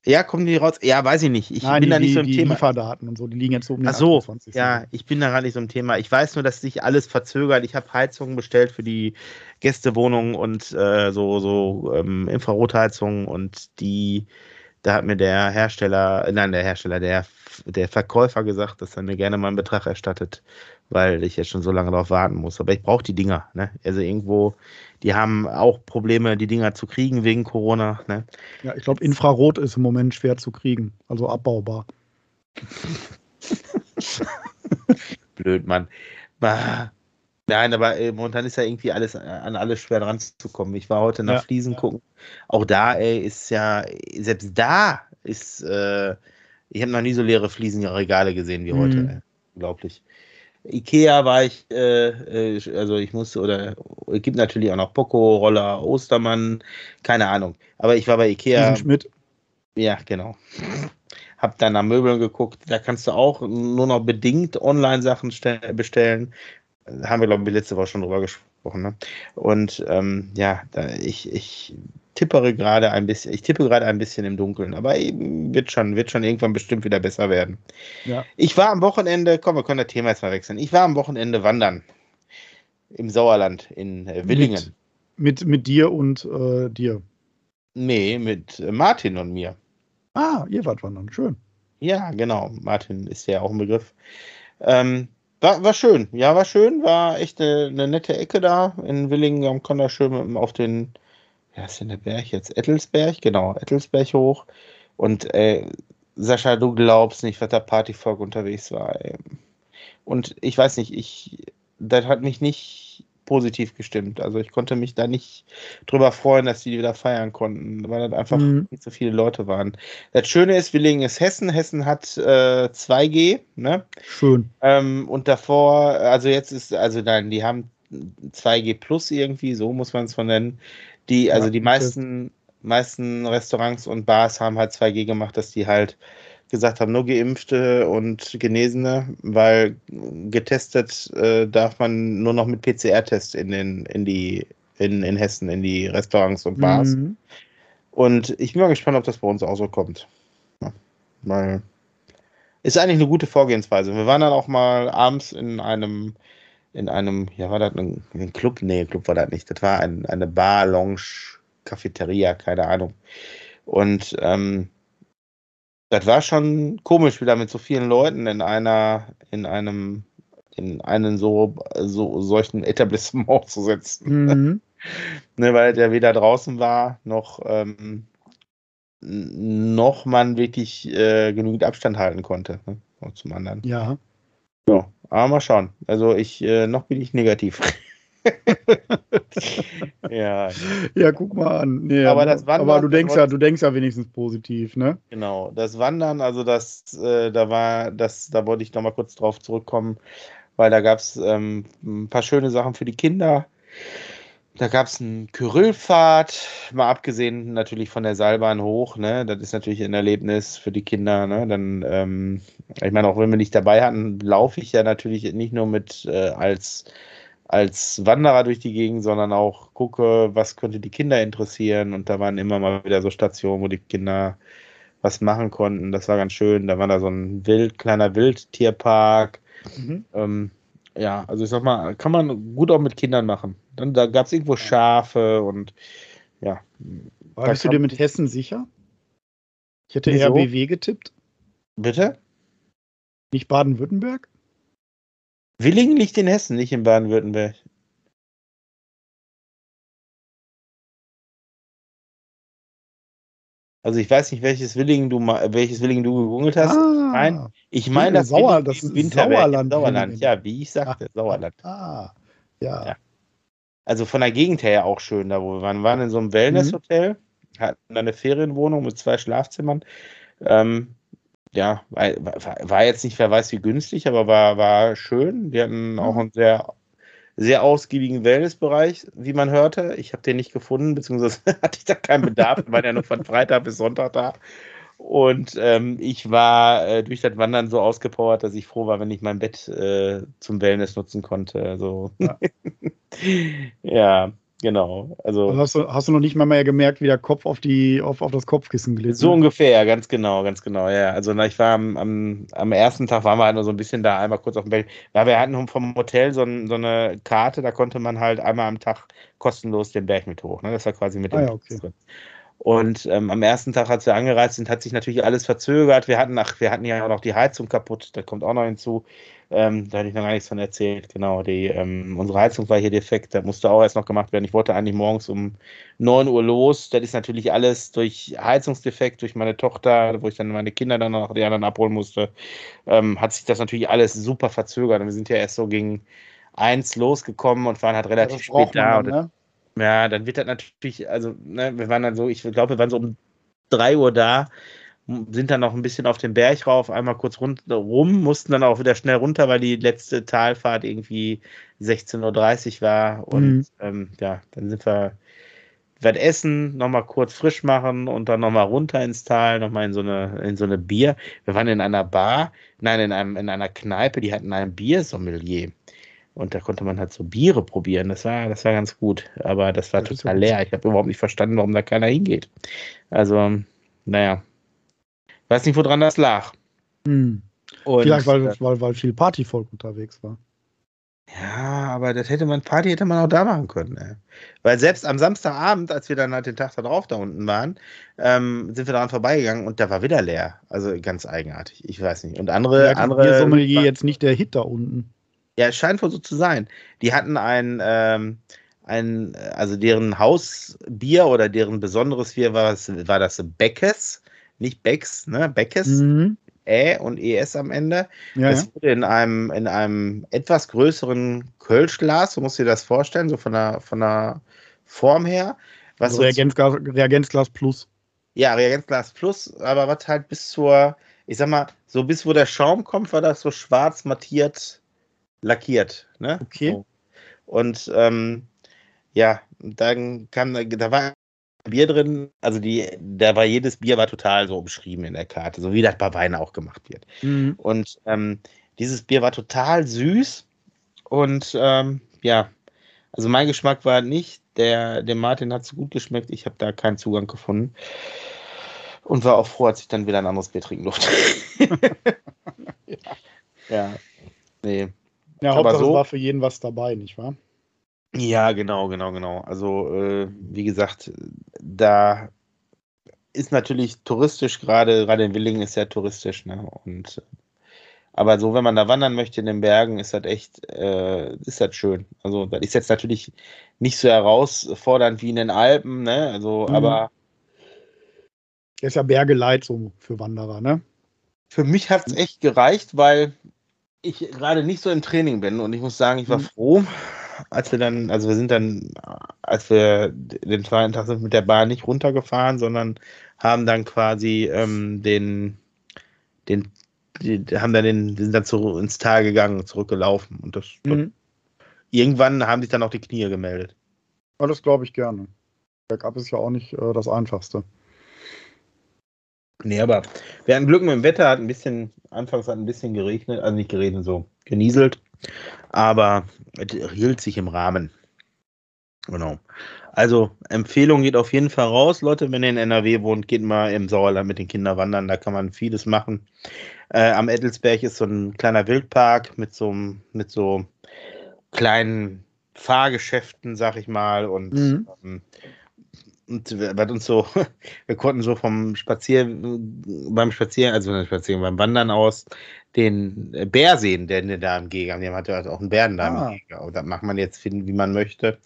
ja, kommen die raus? Ja, weiß ich nicht. Ich Nein, bin die, da nicht so im die Thema. Lieferdaten und so, die liegen jetzt so um Ach so, 28. ja, ich bin da gar nicht so im Thema. Ich weiß nur, dass sich alles verzögert. Ich habe Heizungen bestellt für die Gästewohnung und äh, so, so ähm, Infrarotheizungen und die, da hat mir der Hersteller, nein, der Hersteller, der, der Verkäufer gesagt, dass er mir gerne mal einen Betrag erstattet, weil ich jetzt schon so lange darauf warten muss. Aber ich brauche die Dinger. Ne? Also irgendwo die haben auch Probleme, die Dinger zu kriegen wegen Corona. Ne? Ja, ich glaube, Infrarot ist im Moment schwer zu kriegen, also abbaubar. Blöd, Mann. Nein, aber äh, momentan ist ja irgendwie alles äh, an alles schwer dran zu kommen. Ich war heute nach ja, Fliesen ja. gucken. Auch da, ey, ist ja, selbst da ist, äh, ich habe noch nie so leere Fliesenregale gesehen wie mhm. heute. Ey. Unglaublich. Ikea war ich, äh, äh, also ich musste, oder es gibt natürlich auch noch Poco, Roller, Ostermann, keine Ahnung. Aber ich war bei Ikea. Schmidt. Ja, genau. Hab dann nach Möbeln geguckt. Da kannst du auch nur noch bedingt Online-Sachen bestellen haben wir, glaube ich, letzte Woche schon drüber gesprochen. Ne? Und ähm, ja, da, ich, ich tippere gerade ein bisschen, ich tippe gerade ein bisschen im Dunkeln, aber eben wird schon, wird schon irgendwann bestimmt wieder besser werden. Ja. Ich war am Wochenende, komm, wir können das Thema jetzt mal wechseln. Ich war am Wochenende wandern im Sauerland in äh, Willingen. Mit, mit, mit, dir und äh, dir? Nee, mit Martin und mir. Ah, ihr wart wandern, schön. Ja, genau. Martin ist ja auch ein Begriff. Ähm, war, war schön, ja, war schön, war echt eine, eine nette Ecke da in Willingen am Konter schön auf den, ja, ist denn der Berg jetzt? Ettelsberg, genau, Ettelsberg hoch. Und äh, Sascha, du glaubst nicht, was da Partyvolk unterwegs war. Ey. Und ich weiß nicht, ich, das hat mich nicht positiv gestimmt. Also ich konnte mich da nicht drüber freuen, dass die wieder feiern konnten, weil das einfach mhm. nicht so viele Leute waren. Das Schöne ist, Willingen ist Hessen. Hessen hat äh, 2G, ne? Schön. Ähm, und davor, also jetzt ist, also nein, die haben 2G plus irgendwie, so muss man es von nennen. Die, also ja, die meisten, meisten Restaurants und Bars haben halt 2G gemacht, dass die halt gesagt haben, nur Geimpfte und Genesene, weil getestet äh, darf man nur noch mit PCR-Test in den, in die, in, in Hessen, in die Restaurants und Bars. Mhm. Und ich bin mal gespannt, ob das bei uns auch so kommt. Ja, weil ist eigentlich eine gute Vorgehensweise. Wir waren dann auch mal abends in einem, in einem, ja, war das ein, ein Club? Nee, Club war das nicht. Das war ein, eine Bar, Lounge, Cafeteria, keine Ahnung. Und ähm, das war schon komisch, wieder mit so vielen Leuten in einer, in einem, in einen so, so solchen Etablissement zu sitzen. Mhm. ne, weil der weder draußen war, noch, ähm, noch man wirklich äh, genügend Abstand halten konnte ne, zum anderen. Ja. Ja, aber mal schauen. Also ich, äh, noch bin ich negativ. ja. Ja, guck mal an. Nee, aber, das Wandern, aber du denkst ja, du denkst ja wenigstens positiv, ne? Genau. Das Wandern, also das, äh, da war, das, da wollte ich nochmal kurz drauf zurückkommen, weil da gab es ähm, ein paar schöne Sachen für die Kinder. Da gab es einen Kyrillpfad, mal abgesehen natürlich von der Seilbahn hoch, ne? Das ist natürlich ein Erlebnis für die Kinder, ne? Dann, ähm, ich meine, auch wenn wir nicht dabei hatten, laufe ich ja natürlich nicht nur mit äh, als als Wanderer durch die Gegend, sondern auch gucke, was könnte die Kinder interessieren. Und da waren immer mal wieder so Stationen, wo die Kinder was machen konnten. Das war ganz schön. Da war da so ein wild, kleiner Wildtierpark. Mhm. Ähm, ja, also ich sag mal, kann man gut auch mit Kindern machen. Dann, da gab es irgendwo Schafe und ja. Warst du dir mit Hessen sicher? Ich hätte Wieso? RBW getippt. Bitte? Nicht Baden-Württemberg? Willingen liegt in Hessen, nicht in Baden-Württemberg. Also ich weiß nicht, welches Willingen du welches Willingen du gegoogelt hast. Ah, Nein, ich meine das, Sauer, das ist Winterberg, Sauerland. Sauerland. Ja, wie ich sagte, Sauerland. Ah, ja. ja. Also von der Gegend her ja auch schön, da wo wir waren. Wir waren in so einem Wellnesshotel, mhm. hatten eine Ferienwohnung mit zwei Schlafzimmern. Ähm, ja, war, war, jetzt nicht, wer weiß wie günstig, aber war, war schön. Wir hatten auch einen sehr, sehr ausgiebigen Wellnessbereich, wie man hörte. Ich habe den nicht gefunden, beziehungsweise hatte ich da keinen Bedarf, war ja nur von Freitag bis Sonntag da. Und ähm, ich war äh, durch das Wandern so ausgepowert, dass ich froh war, wenn ich mein Bett äh, zum Wellness nutzen konnte. Also, ja. ja. Genau. Also, also hast, du, hast du noch nicht mal mehr gemerkt, wie der Kopf auf, die, auf, auf das Kopfkissen glitt? So ungefähr, ganz genau, ganz genau, ja. Also na, ich war am, am, am, ersten Tag waren wir halt nur so ein bisschen da, einmal kurz auf dem Berg. Ja, wir hatten vom Hotel so, ein, so, eine Karte, da konnte man halt einmal am Tag kostenlos den Berg mit hoch. Ne? Das war quasi mit dem ah, ja, okay. Und ähm, am ersten Tag, als wir angereist sind, hat sich natürlich alles verzögert. Wir hatten, ach, wir hatten ja auch noch die Heizung kaputt, das kommt auch noch hinzu. Ähm, da hatte ich noch gar nichts von erzählt. Genau, die, ähm, unsere Heizung war hier defekt, da musste auch erst noch gemacht werden. Ich wollte eigentlich morgens um 9 Uhr los. Das ist natürlich alles durch Heizungsdefekt, durch meine Tochter, wo ich dann meine Kinder dann noch die anderen abholen musste, ähm, hat sich das natürlich alles super verzögert. Und wir sind ja erst so gegen eins losgekommen und waren halt relativ spät da. Dann, ne? Ja, dann wird das natürlich, also, ne, wir waren dann so, ich glaube, wir waren so um 3 Uhr da, sind dann noch ein bisschen auf den Berg rauf, einmal kurz rund, rum, mussten dann auch wieder schnell runter, weil die letzte Talfahrt irgendwie 16.30 Uhr war. Und mhm. ähm, ja, dann sind wir was essen, nochmal kurz frisch machen und dann nochmal runter ins Tal, nochmal in so eine, in so eine Bier. Wir waren in einer Bar, nein, in einem, in einer Kneipe, die hatten ein Biersommelier. Und da konnte man halt so Biere probieren. Das war, das war ganz gut. Aber das war das total leer. Ich habe überhaupt nicht verstanden, warum da keiner hingeht. Also, naja. Weiß nicht, woran das lag. Hm. Und, Vielleicht, weil, weil, weil viel Partyvolk unterwegs war. Ja, aber das hätte man, Party hätte man auch da machen können. Ey. Weil selbst am Samstagabend, als wir dann halt den Tag da drauf da unten waren, ähm, sind wir daran vorbeigegangen und da war wieder leer. Also ganz eigenartig. Ich weiß nicht. Und andere. Ja, andere hier Sommelier jetzt nicht der Hit da unten. Ja, es scheint wohl so zu sein. Die hatten ein, ähm, ein also deren Hausbier oder deren besonderes Bier war, war das Beckes, nicht Becks, ne? Beckes. Mhm. Ä und ES am Ende. Ja, das wurde in einem, in einem etwas größeren Kölschglas, so musst du dir das vorstellen, so von der, von der Form her. Was also Reagenzglas, Reagenzglas Plus. Ja, Reagenzglas Plus, aber was halt bis zur, ich sag mal, so bis wo der Schaum kommt, war das so schwarz mattiert lackiert. Ne? Okay. So. Und ähm, ja, dann kam, da war Bier drin, also die, da war jedes Bier war total so umschrieben in der Karte, so wie das bei Wein auch gemacht wird. Mhm. Und ähm, dieses Bier war total süß und ähm, ja, also mein Geschmack war nicht, der, dem Martin hat es gut geschmeckt, ich habe da keinen Zugang gefunden und war auch froh, als ich dann wieder ein anderes Bier trinken durfte. ja. ja, nee. Ja, Hauptsache so, war für jeden was dabei, nicht wahr? Ja, genau, genau, genau. Also, äh, wie gesagt, da ist natürlich touristisch, gerade gerade in Willingen ist ja touristisch, ne? Und aber so, wenn man da wandern möchte in den Bergen, ist das echt, äh, ist das schön. Also, das ist jetzt natürlich nicht so herausfordernd wie in den Alpen, ne? Also, mhm. aber. Ist ja Bergeleit so für Wanderer, ne? Für mich hat es echt gereicht, weil ich gerade nicht so im Training bin und ich muss sagen, ich war mhm. froh, als wir dann, also wir sind dann, als wir den zweiten Tag sind mit der Bahn nicht runtergefahren, sondern haben dann quasi ähm, den, den, die, haben dann den, sind dann zu, ins Tal gegangen, zurückgelaufen und das, mhm. irgendwann haben sich dann auch die Knie gemeldet. Ja, das glaube ich gerne. Bergab ist ja auch nicht äh, das Einfachste. Nee, aber wir hatten Glück mit dem Wetter, hat ein bisschen, anfangs hat ein bisschen geregnet, also nicht geregnet, so genieselt, aber es hielt sich im Rahmen. Genau. Also Empfehlung geht auf jeden Fall raus, Leute, wenn ihr in NRW wohnt, geht mal im Sauerland mit den Kindern wandern, da kann man vieles machen. Äh, am Ettelsberg ist so ein kleiner Wildpark mit so, mit so kleinen Fahrgeschäften, sag ich mal, und mhm. ähm, und was uns so, wir konnten so vom Spazieren, beim Spazieren, also Spazieren, beim Wandern aus, den Bär sehen, der da im Gegen Die hat ja auch einen Bären da ah. im Gegen. Und das macht man jetzt, wie man möchte.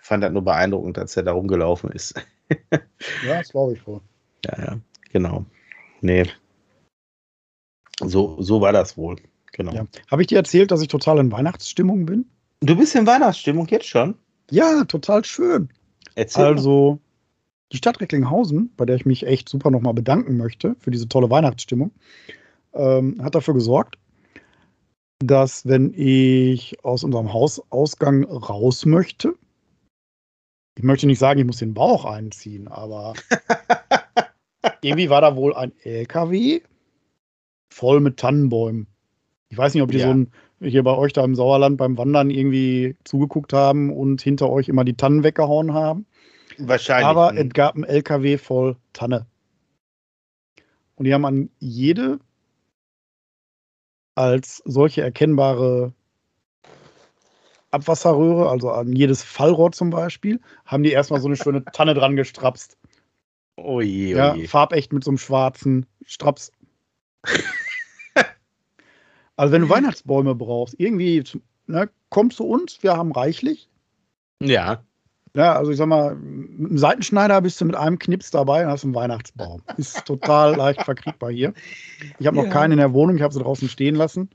Ich fand das nur beeindruckend, als er da rumgelaufen ist. ja, das glaube ich wohl. Ja, ja, genau. Nee. So, so war das wohl. Genau. Ja. Habe ich dir erzählt, dass ich total in Weihnachtsstimmung bin? Du bist in Weihnachtsstimmung jetzt schon? Ja, total schön. Erzähl also, die Stadt Recklinghausen, bei der ich mich echt super nochmal bedanken möchte für diese tolle Weihnachtsstimmung, ähm, hat dafür gesorgt, dass wenn ich aus unserem Hausausgang raus möchte, ich möchte nicht sagen, ich muss den Bauch einziehen, aber irgendwie war da wohl ein LKW voll mit Tannenbäumen. Ich weiß nicht, ob die ja. so ein, hier bei euch da im Sauerland beim Wandern irgendwie zugeguckt haben und hinter euch immer die Tannen weggehauen haben. Wahrscheinlich. Aber es gab einen LKW voll Tanne. Und die haben an jede als solche erkennbare Abwasserröhre, also an jedes Fallrohr zum Beispiel, haben die erstmal so eine schöne Tanne dran gestrapst. Oh je, oh ja, farbecht mit so einem schwarzen Straps. also wenn du Weihnachtsbäume brauchst, irgendwie, ne, komm zu uns, wir haben reichlich. Ja. Ja, also ich sag mal, mit einem Seitenschneider bist du mit einem Knips dabei und hast einen Weihnachtsbaum. Ist total leicht verkriegbar hier. Ich habe noch ja. keinen in der Wohnung, ich habe sie draußen stehen lassen.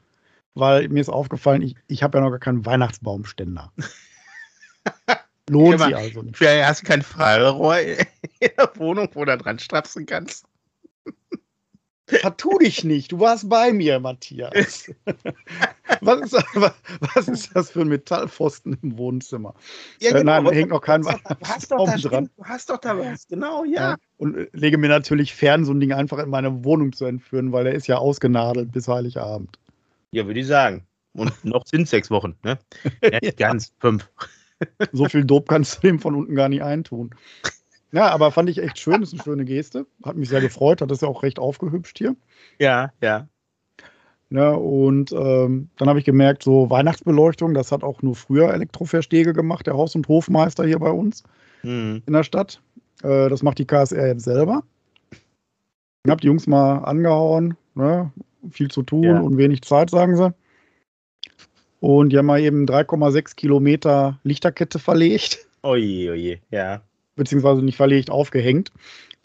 weil mir ist aufgefallen, ich, ich habe ja noch gar keinen Weihnachtsbaumständer. Lohnt sich also nicht. Ja, hast du kein Fallrohr in der Wohnung, wo du dran strapsen kannst? Vertu dich nicht, du warst bei mir, Matthias. was, ist, was, ist, das für ein Metallpfosten im Wohnzimmer? Ja, genau, äh, nein, da hängt noch kein Weihnachtsbaum dran. Du hast doch da was, genau, ja. ja. Und äh, lege mir natürlich fern, so ein Ding einfach in meine Wohnung zu entführen, weil er ist ja ausgenadelt bis Heiligabend. Ja, würde ich sagen. Und noch sind sechs Wochen, ne? ja. Ganz fünf. so viel Dope kannst du dem von unten gar nicht eintun. Ja, aber fand ich echt schön, das ist eine schöne Geste. Hat mich sehr gefreut, hat das ja auch recht aufgehübscht hier. Ja, ja. Ja, und ähm, dann habe ich gemerkt, so Weihnachtsbeleuchtung, das hat auch nur früher Elektroverstege gemacht, der Haus- und Hofmeister hier bei uns mhm. in der Stadt. Äh, das macht die KSR jetzt selber. Ich habe die Jungs mal angehauen, ne? viel zu tun ja. und wenig Zeit, sagen sie. Und die haben mal eben 3,6 Kilometer Lichterkette verlegt. Oje, oje, ja beziehungsweise nicht verlegt, aufgehängt.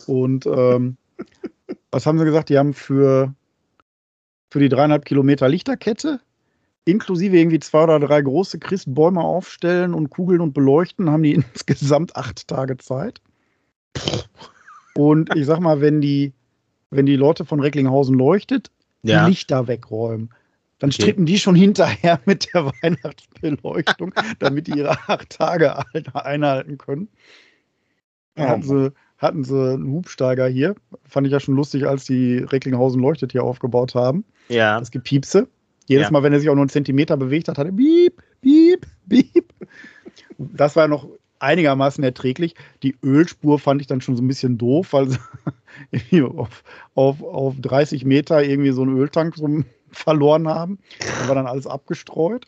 Und ähm, was haben sie gesagt? Die haben für, für die dreieinhalb Kilometer Lichterkette, inklusive irgendwie zwei oder drei große Christbäume aufstellen und Kugeln und beleuchten, haben die insgesamt acht Tage Zeit. Und ich sag mal, wenn die, wenn die Leute von Recklinghausen leuchtet, ja. die Lichter wegräumen, dann okay. strippen die schon hinterher mit der Weihnachtsbeleuchtung, damit die ihre acht Tage einhalten können. Hatten, sie, hatten sie einen Hubsteiger hier. Fand ich ja schon lustig, als die Recklinghausen Leuchtet hier aufgebaut haben. Ja. Das Gepiepse. Jedes ja. Mal, wenn er sich auch nur einen Zentimeter bewegt hat, hat er Biep, Biep, Biep. Das war noch einigermaßen erträglich. Die Ölspur fand ich dann schon so ein bisschen doof, weil sie auf, auf, auf 30 Meter irgendwie so einen Öltank so verloren haben. Da war dann alles abgestreut.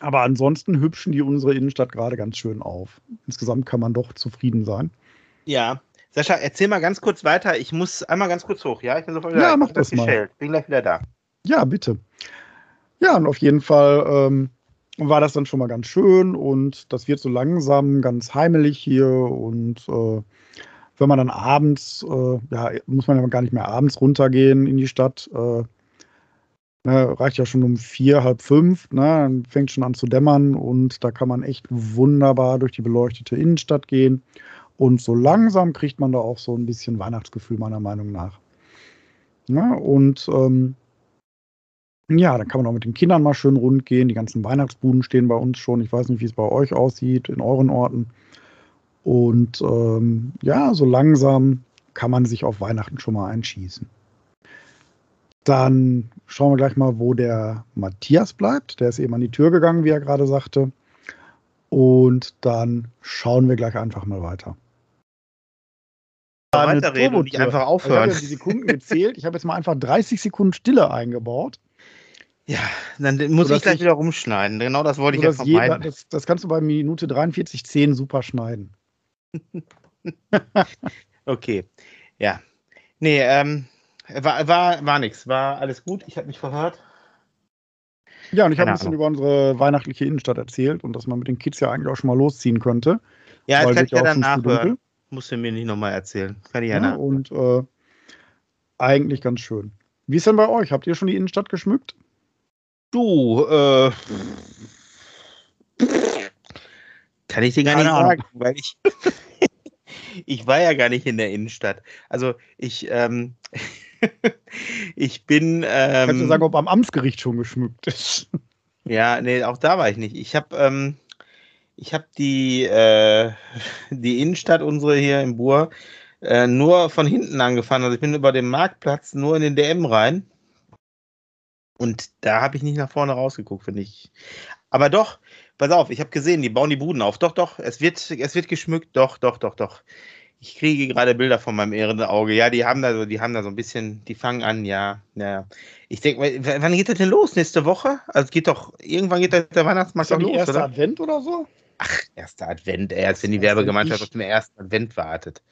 Aber ansonsten hübschen die unsere Innenstadt gerade ganz schön auf. Insgesamt kann man doch zufrieden sein. Ja. Sascha, erzähl mal ganz kurz weiter. Ich muss einmal ganz kurz hoch, ja? Ich bin sofort wieder Ja, mach das mal. Bin gleich wieder da. Ja, bitte. Ja, und auf jeden Fall ähm, war das dann schon mal ganz schön und das wird so langsam ganz heimelig hier und äh, wenn man dann abends, äh, ja, muss man ja gar nicht mehr abends runtergehen in die Stadt, äh, Ne, reicht ja schon um vier, halb fünf, ne, dann fängt schon an zu dämmern und da kann man echt wunderbar durch die beleuchtete Innenstadt gehen. Und so langsam kriegt man da auch so ein bisschen Weihnachtsgefühl, meiner Meinung nach. Ne, und ähm, ja, dann kann man auch mit den Kindern mal schön rund gehen. Die ganzen Weihnachtsbuden stehen bei uns schon. Ich weiß nicht, wie es bei euch aussieht, in euren Orten. Und ähm, ja, so langsam kann man sich auf Weihnachten schon mal einschießen. Dann schauen wir gleich mal, wo der Matthias bleibt. Der ist eben an die Tür gegangen, wie er gerade sagte. Und dann schauen wir gleich einfach mal weiter. Weiterreden und nicht einfach aufhören. Ich habe ja die Sekunden gezählt. Ich habe jetzt mal einfach 30 Sekunden Stille eingebaut. Ja, dann muss ich gleich ich, wieder rumschneiden. Genau das wollte ich jetzt vermeiden. Jeder, das, das kannst du bei Minute 43,10 super schneiden. okay. Ja. Nee, ähm, war, war, war nichts, war alles gut. Ich habe mich verhört. Ja, und ich habe ein bisschen über unsere weihnachtliche Innenstadt erzählt und dass man mit den Kids ja eigentlich auch schon mal losziehen könnte. Ja, das kann ich ja dann nachhören. Musst du mir nicht nochmal erzählen. Kann ich ja, ja Und äh, eigentlich ganz schön. Wie ist denn bei euch? Habt ihr schon die Innenstadt geschmückt? Du, äh, kann ich dir gar nicht sagen, weil ich, ich war ja gar nicht in der Innenstadt. Also ich, ähm, ich bin. Ähm, Kannst du sagen, ob am Amtsgericht schon geschmückt ist? ja, nee, auch da war ich nicht. Ich habe ähm, ich hab die, äh, die Innenstadt, unsere hier im Bur, äh, nur von hinten angefahren. Also ich bin über den Marktplatz nur in den DM rein. Und da habe ich nicht nach vorne rausgeguckt, finde ich. Aber doch, pass auf, ich habe gesehen, die bauen die Buden auf. Doch, doch, es wird, es wird geschmückt. Doch, doch, doch, doch. Ich kriege gerade Bilder von meinem ehrenden Auge. Ja, die haben da so, die haben da so ein bisschen, die fangen an, ja. ja. Ich denke, wann geht das denn los? Nächste Woche? Also geht doch, irgendwann geht der Weihnachtsmarkt doch los, erster oder? Advent oder so? Ach, erster Advent, ey, als wenn die Werbegemeinschaft auf dem ersten Advent wartet.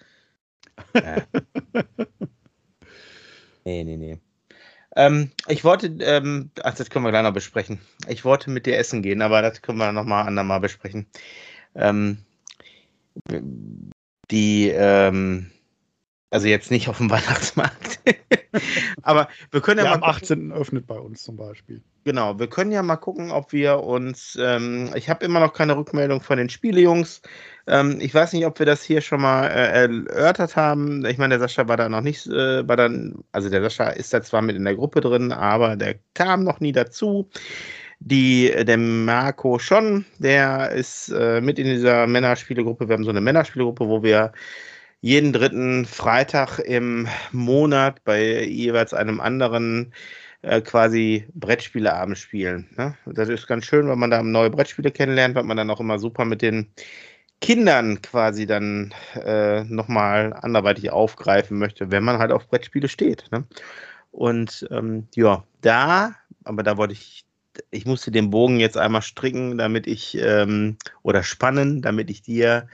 Ja. nee, nee, nee. Ähm, ich wollte, ähm, ach, das können wir gleich noch besprechen. Ich wollte mit dir essen gehen, aber das können wir nochmal andermal besprechen. Ähm, die, ähm, Also jetzt nicht auf dem Weihnachtsmarkt. Aber wir können ja, ja mal. Am 18. öffnet bei uns zum Beispiel. Genau, wir können ja mal gucken, ob wir uns. Ähm, ich habe immer noch keine Rückmeldung von den Spielejungs. Ähm, ich weiß nicht, ob wir das hier schon mal äh, erörtert haben. Ich meine, der Sascha war da noch nicht, äh, war dann, also der Sascha ist da zwar mit in der Gruppe drin, aber der kam noch nie dazu. Die, der Marco schon, der ist äh, mit in dieser Männerspielegruppe. Wir haben so eine Männerspielegruppe, wo wir jeden dritten Freitag im Monat bei jeweils einem anderen äh, quasi Brettspieleabend spielen. Ne? Das ist ganz schön, weil man da neue Brettspiele kennenlernt, weil man dann auch immer super mit den Kindern quasi dann äh, nochmal anderweitig aufgreifen möchte, wenn man halt auf Brettspiele steht. Ne? Und ähm, ja, da, aber da wollte ich, ich musste den Bogen jetzt einmal stricken, damit ich, ähm, oder spannen, damit ich dir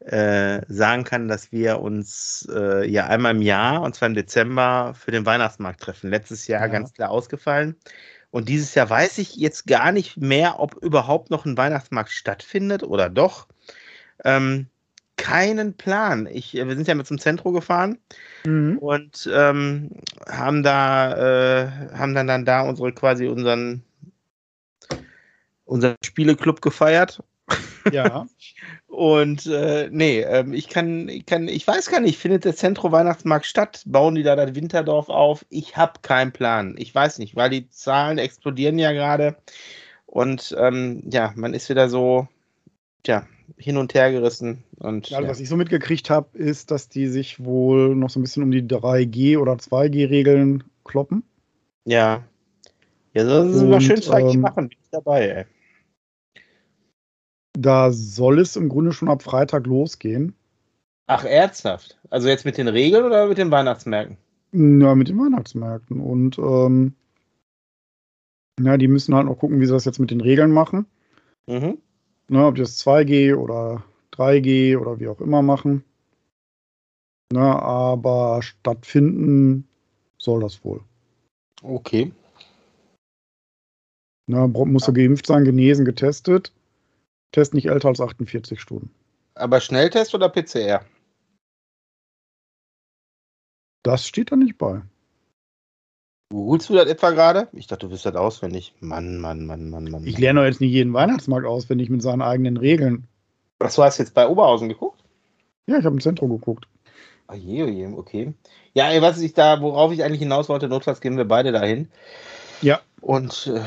äh, sagen kann, dass wir uns äh, ja einmal im Jahr, und zwar im Dezember, für den Weihnachtsmarkt treffen. Letztes Jahr ja. ganz klar ausgefallen. Und dieses Jahr weiß ich jetzt gar nicht mehr, ob überhaupt noch ein Weihnachtsmarkt stattfindet oder doch. Ähm, keinen Plan. Ich, wir sind ja mit zum Zentrum gefahren mhm. und ähm, haben da, äh, haben dann, dann da unsere quasi unseren, unseren Spieleclub gefeiert ja. Und äh, nee, ähm, ich kann, ich kann, ich weiß gar nicht, findet der Zentro Weihnachtsmarkt statt? Bauen die da das Winterdorf auf? Ich habe keinen Plan. Ich weiß nicht, weil die Zahlen explodieren ja gerade. Und ähm, ja, man ist wieder so, tja, hin und her gerissen. Und, ja, ja. Was ich so mitgekriegt habe, ist, dass die sich wohl noch so ein bisschen um die 3G- oder 2G-Regeln kloppen. Ja. Ja, das ist immer schön 2G ähm, machen, bin ich dabei, ey. Da soll es im Grunde schon ab Freitag losgehen. Ach, ernsthaft? Also jetzt mit den Regeln oder mit den Weihnachtsmärkten? Ja, mit den Weihnachtsmärkten. Und ähm, ja, die müssen halt noch gucken, wie sie das jetzt mit den Regeln machen. Mhm. Ne, ob die das 2G oder 3G oder wie auch immer machen. Ne, aber stattfinden soll das wohl. Okay. Ne, muss er geimpft sein, genesen, getestet. Test nicht älter als 48 Stunden. Aber Schnelltest oder PCR? Das steht da nicht bei. Googlest du das etwa gerade? Ich dachte, du wirst das auswendig. Mann, Mann, Mann, Mann, Mann. Ich lerne doch jetzt nicht jeden Weihnachtsmarkt auswendig mit seinen eigenen Regeln. Achso, hast du jetzt bei Oberhausen geguckt? Ja, ich habe im Zentrum geguckt. Oh je, oh okay. Ja, was ich da, worauf ich eigentlich hinaus wollte, notfalls gehen wir beide dahin. Ja. Und äh,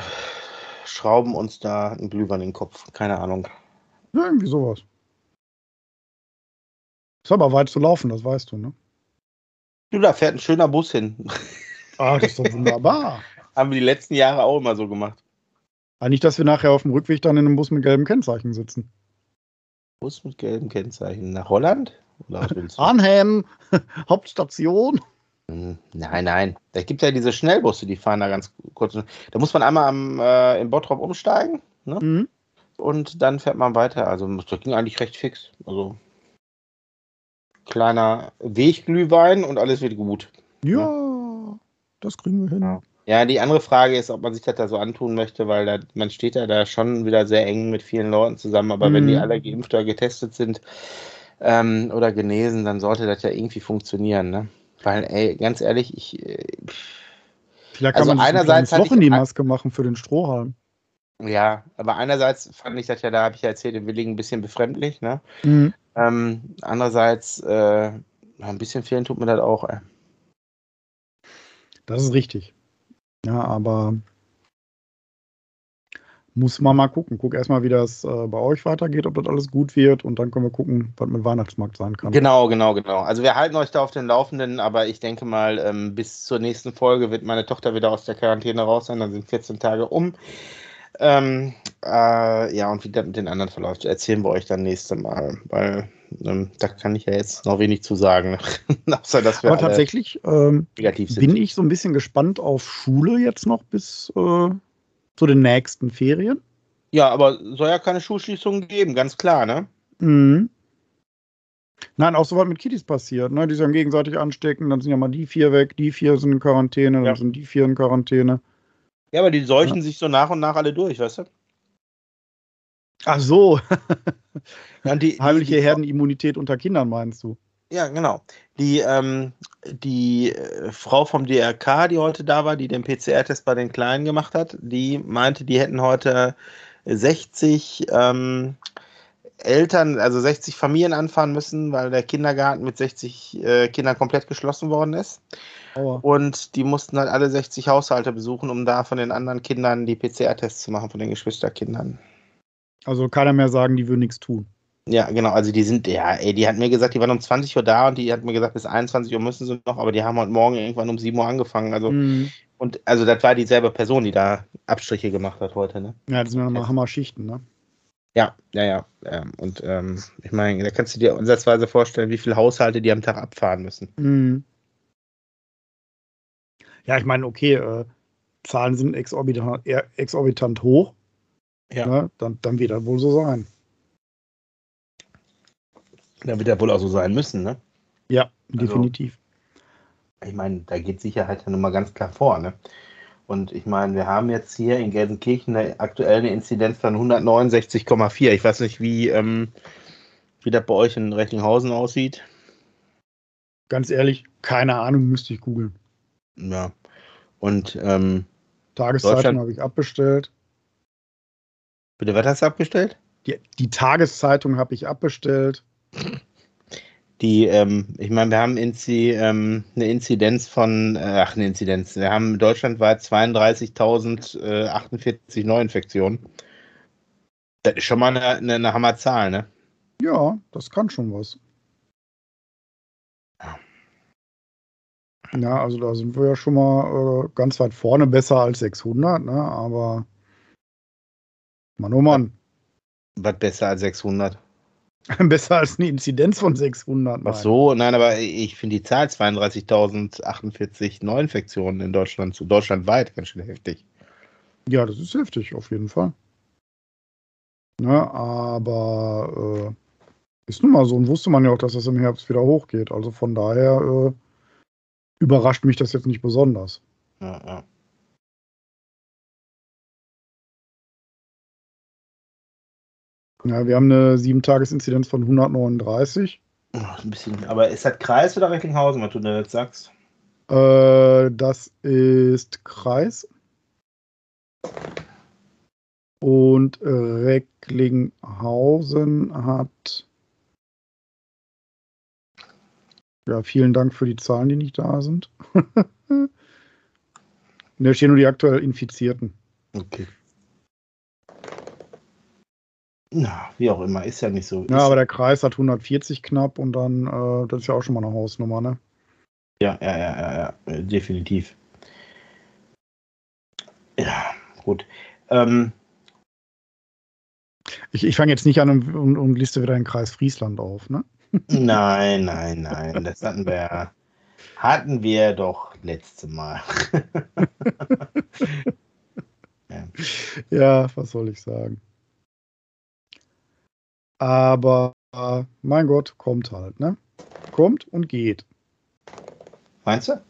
schrauben uns da einen Glühwein in den Kopf. Keine Ahnung. Ja, irgendwie sowas. Ist aber weit zu laufen, das weißt du, ne? Du, da fährt ein schöner Bus hin. Ah, das ist doch wunderbar. Haben wir die letzten Jahre auch immer so gemacht. Aber ah, nicht, dass wir nachher auf dem Rückweg dann in einem Bus mit gelben Kennzeichen sitzen. Bus mit gelben Kennzeichen. Nach Holland? Arnhem, Hauptstation. Hm, nein, nein. Da gibt ja diese Schnellbusse, die fahren da ganz kurz. Da muss man einmal am, äh, in Bottrop umsteigen. Ne? Mhm. Und dann fährt man weiter. Also das ging eigentlich recht fix. Also kleiner Wegglühwein und alles wird gut. Ja, ja. das kriegen wir hin. Ja. die andere Frage ist, ob man sich das da so antun möchte, weil da, man steht ja da schon wieder sehr eng mit vielen Leuten zusammen. Aber mhm. wenn die mhm. alle geimpft oder getestet sind ähm, oder genesen, dann sollte das ja irgendwie funktionieren. Ne? Weil, ey, ganz ehrlich, ich. Äh, Vielleicht kann also man einerseits ein Loch in die Maske machen für den Strohhalm. Ja, aber einerseits fand ich das ja, da habe ich ja erzählt, im Willigen ein bisschen befremdlich, ne? Mhm. Ähm, andererseits, äh, ein bisschen fehlen tut mir das auch, ey. Das ist richtig. Ja, aber muss man mal gucken. Guck erstmal, wie das äh, bei euch weitergeht, ob das alles gut wird und dann können wir gucken, was mit Weihnachtsmarkt sein kann. Genau, genau, genau. Also wir halten euch da auf den Laufenden, aber ich denke mal, ähm, bis zur nächsten Folge wird meine Tochter wieder aus der Quarantäne raus sein, dann sind 14 Tage um. Ähm, äh, ja, und wie das mit den anderen verläuft, erzählen wir euch dann nächste Mal, weil ähm, da kann ich ja jetzt noch wenig zu sagen. Außer, dass wir Aber tatsächlich ähm, bin ich so ein bisschen gespannt auf Schule jetzt noch bis äh, zu den nächsten Ferien. Ja, aber soll ja keine Schulschließungen geben, ganz klar, ne? Mhm. Nein, auch so was mit Kitties passiert, ne? Die sich dann gegenseitig anstecken, dann sind ja mal die vier weg, die vier sind in Quarantäne, dann ja. sind die vier in Quarantäne. Ja, aber die seuchen ja. sich so nach und nach alle durch, weißt du? Ach so. ja, die, Heimliche die, Herdenimmunität unter Kindern, meinst du? Ja, genau. Die, ähm, die äh, Frau vom DRK, die heute da war, die den PCR-Test bei den Kleinen gemacht hat, die meinte, die hätten heute 60 ähm, Eltern, also 60 Familien anfahren müssen, weil der Kindergarten mit 60 äh, Kindern komplett geschlossen worden ist. Aua. Und die mussten halt alle 60 Haushalte besuchen, um da von den anderen Kindern die PCR-Tests zu machen, von den Geschwisterkindern. Also keiner mehr sagen, die würden nichts tun. Ja, genau. Also die sind, ja, ey, die hat mir gesagt, die waren um 20 Uhr da und die hat mir gesagt, bis 21 Uhr müssen sie noch, aber die haben heute Morgen irgendwann um 7 Uhr angefangen. Also, mhm. und also das war dieselbe Person, die da Abstriche gemacht hat heute, ne? Ja, das sind ja nochmal Hammer-Schichten, ne? Ja, ja, ja. Ähm, und ähm, ich meine, da kannst du dir ansatzweise vorstellen, wie viele Haushalte die am Tag abfahren müssen. Mhm. Ja, ich meine, okay, äh, Zahlen sind exorbitant, exorbitant hoch. Ja. Ne? Dann, dann wird das wohl so sein. Da wird ja wohl auch so sein müssen, ne? Ja, also, definitiv. Ich meine, da geht Sicherheit ja nun mal ganz klar vor, ne? Und ich meine, wir haben jetzt hier in Gelsenkirchen eine aktuelle Inzidenz von 169,4. Ich weiß nicht, wie, ähm, wie das bei euch in Recklinghausen aussieht. Ganz ehrlich, keine Ahnung, müsste ich googeln. Ja. Und ähm, Tageszeitung habe ich abbestellt. Bitte, was hast du abgestellt? Die, die Tageszeitung habe ich abbestellt. Die, ähm, ich meine, wir haben Inzi, ähm, eine Inzidenz von, äh, ach, eine Inzidenz. Wir haben deutschlandweit 32.048 Neuinfektionen. Das ist schon mal eine, eine, eine Hammerzahl, ne? Ja, das kann schon was. Ja, also da sind wir ja schon mal äh, ganz weit vorne, besser als 600, ne? Aber Mann, oh Mann. Was besser als 600? Besser als eine Inzidenz von 600. Nein. Ach so, nein, aber ich finde die Zahl 32.048 Neuinfektionen in Deutschland, zu deutschlandweit ganz schön heftig. Ja, das ist heftig, auf jeden Fall. Ne, aber äh, ist nun mal so und wusste man ja auch, dass das im Herbst wieder hochgeht. Also von daher äh, überrascht mich das jetzt nicht besonders. Ja, ja. Ja, wir haben eine 7-Tages-Inzidenz von 139. Ach, ein bisschen. Aber ist das Kreis oder Recklinghausen, was du da jetzt sagst? Äh, das ist Kreis. Und Recklinghausen hat. Ja, vielen Dank für die Zahlen, die nicht da sind. da stehen nur die aktuell Infizierten. Okay. Na, wie auch immer, ist ja nicht so. Ja, aber der Kreis hat 140 knapp und dann, äh, das ist ja auch schon mal eine Hausnummer, ne? Ja, ja, ja, ja, ja, äh, definitiv. Ja, gut. Ähm, ich, ich fange jetzt nicht an und, und, und, liste wieder den Kreis Friesland auf, ne? Nein, nein, nein. Das hatten wir, hatten wir doch letzte Mal. ja. ja, was soll ich sagen? Aber mein Gott, kommt halt, ne? Kommt und geht. Meinst du?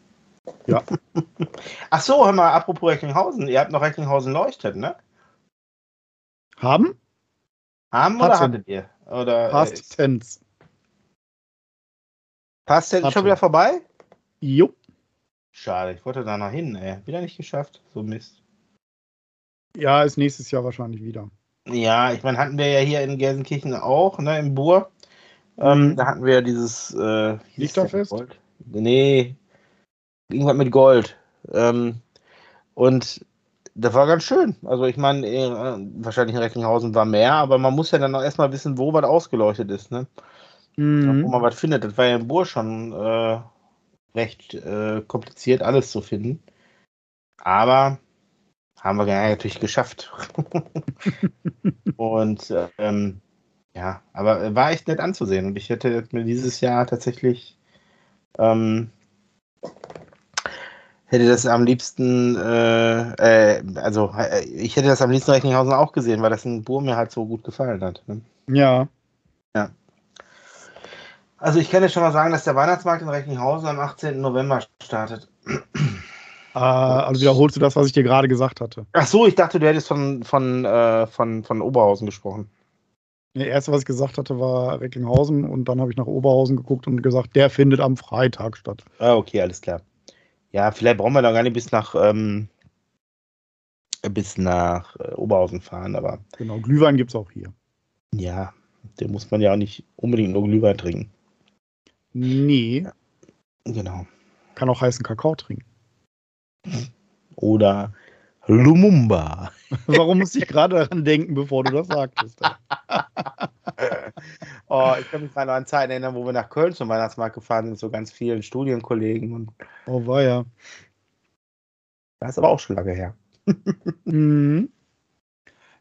Ja. Ach so, hör mal, apropos Recklinghausen. Ihr habt noch Recklinghausen leuchtet, ne? Haben? Haben oder hattet ihr? Oder, Past Tense. Past Tense schon wieder vorbei? Jo. Schade, ich wollte da noch hin, ey. Wieder nicht geschafft. So Mist. Ja, ist nächstes Jahr wahrscheinlich wieder. Ja, ich meine, hatten wir ja hier in Gelsenkirchen auch, ne, im Bur. Ähm, mhm. da hatten wir ja dieses äh, Lichterfest? Nee, irgendwas mit Gold. Ähm, und das war ganz schön. Also ich meine, äh, wahrscheinlich in Recklinghausen war mehr, aber man muss ja dann auch erstmal wissen, wo was ausgeleuchtet ist, ne? Mhm. Wo man was findet. Das war ja im Bur schon äh, recht äh, kompliziert, alles zu finden. Aber haben wir ja natürlich geschafft. und ähm, ja, aber war echt nett anzusehen. Und ich hätte mir dieses Jahr tatsächlich ähm, hätte das am liebsten, äh, äh, also äh, ich hätte das am liebsten Recklinghausen auch gesehen, weil das in mir halt so gut gefallen hat. Ne? Ja. Also ich kann dir schon mal sagen, dass der Weihnachtsmarkt in Recklinghausen am 18. November startet. Äh, also wiederholst du das, was ich dir gerade gesagt hatte. Ach so, ich dachte, du hättest von, von, äh, von, von Oberhausen gesprochen. Das erste, was ich gesagt hatte, war Recklinghausen und dann habe ich nach Oberhausen geguckt und gesagt, der findet am Freitag statt. Ah, okay, alles klar. Ja, vielleicht brauchen wir da gar nicht bis nach, ähm, bis nach äh, Oberhausen fahren, aber. Genau, Glühwein gibt es auch hier. Ja, den muss man ja auch nicht unbedingt nur Glühwein trinken. Nee. Genau. Kann auch heißen Kakao trinken. Oder Lumumba. Warum musste ich gerade daran denken, bevor du das sagtest? oh, ich kann mich mal an Zeiten erinnern, wo wir nach Köln zum Weihnachtsmarkt gefahren sind, so ganz vielen Studienkollegen. Und oh, war ja. Das ist aber auch schon lange her. mhm.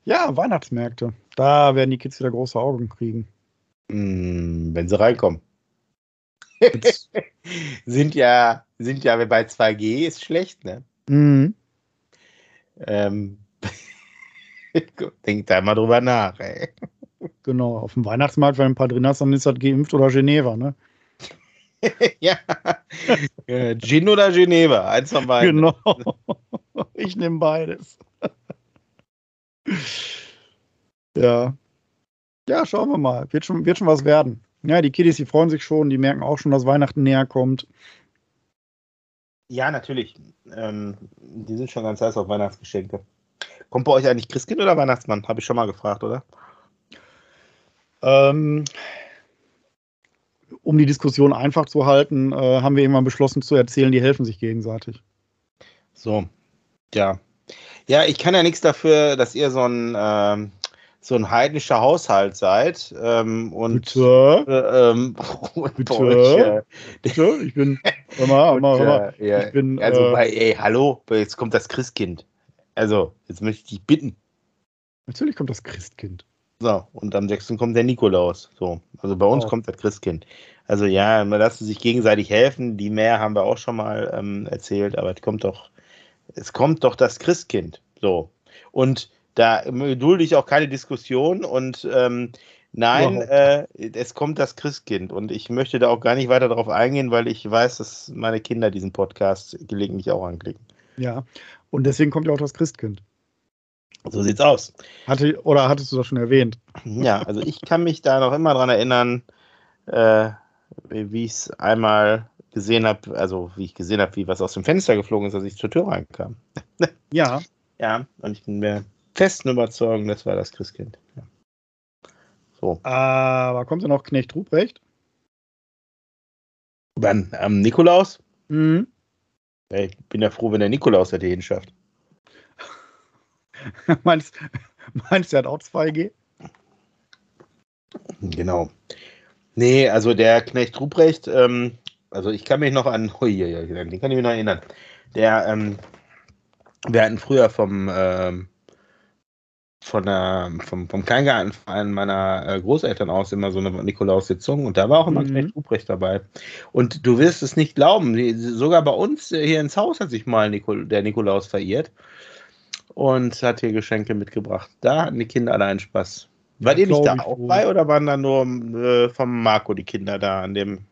Ja, Weihnachtsmärkte. Da werden die Kids wieder große Augen kriegen. Mm, wenn sie reinkommen. Sind ja, sind ja bei 2G ist schlecht, ne? Mhm. Ähm, denk da mal drüber nach, ey. Genau, auf dem Weihnachtsmarkt, wenn ein paar drin hast, dann ist das geimpft oder Geneva, ne? ja. Gin oder Geneva, eins von beiden. Genau. Ich nehme beides. ja. Ja, schauen wir mal. Wird schon, wird schon was werden. Ja, die Kiddies, die freuen sich schon, die merken auch schon, dass Weihnachten näher kommt. Ja, natürlich. Ähm, die sind schon ganz heiß auf Weihnachtsgeschenke. Kommt bei euch eigentlich Christkind oder Weihnachtsmann? Habe ich schon mal gefragt, oder? Ähm, um die Diskussion einfach zu halten, äh, haben wir irgendwann beschlossen zu erzählen, die helfen sich gegenseitig. So, ja. Ja, ich kann ja nichts dafür, dass ihr so ein, ähm, so ein heidnischer Haushalt seid. Ähm, und, Bitte? Äh, ähm, Bitte? Euch, äh, Bitte? Ich bin, hör mal, hör mal, hör mal. Äh, ja, ich bin, also, äh, bei, ey, hallo, jetzt kommt das Christkind. Also, jetzt möchte ich dich bitten. Natürlich kommt das Christkind. So, und am 6. kommt der Nikolaus. So, also bei uns Oh. kommt das Christkind. Also ja, man lassen sich gegenseitig helfen. Die mehr haben wir auch schon mal ähm, erzählt, aber es kommt doch, es kommt doch das Christkind. So. Und da dulde ich auch keine Diskussion und ähm, nein, äh, es kommt das Christkind. Und ich möchte da auch gar nicht weiter darauf eingehen, weil ich weiß, dass meine Kinder diesen Podcast gelegentlich auch anklicken. Ja. Und deswegen kommt ja auch das Christkind. So sieht's aus. Hatte, oder hattest du das schon erwähnt? Ja, also ich kann mich da noch immer dran erinnern, äh, wie ich es einmal gesehen habe, also wie ich gesehen habe, wie was aus dem Fenster geflogen ist, als ich zur Tür reinkam. Ja. Ja, und ich bin mir festen Überzeugung, das war das Christkind. Ja. So, Aber kommt denn noch Knecht Ruprecht? dann am Nikolaus. Mhm. Ja, Ich bin ja froh, wenn der Nikolaus das hier hinschafft. meinst, meinst du, er hat auch 2G? Genau. Nee, also der Knecht Ruprecht, ähm, also ich kann mich noch an, ui, ui, ui, den kann ich mich noch erinnern. Der, ähm, wir hatten früher vom, ähm, von der, vom, vom Kleingartenverein meiner äh, Großeltern aus immer so eine Nikolaussitzung und da war auch immer Mhm. Knecht Ruprecht dabei. Und du wirst es nicht glauben, sogar bei uns äh, hier ins Haus hat sich mal Nikol der Nikolaus verirrt und hat hier Geschenke mitgebracht. Da hatten die Kinder alle einen Spaß. Wart ihr nicht da auch wohl. bei oder waren da nur äh, vom Marco die Kinder da an dem?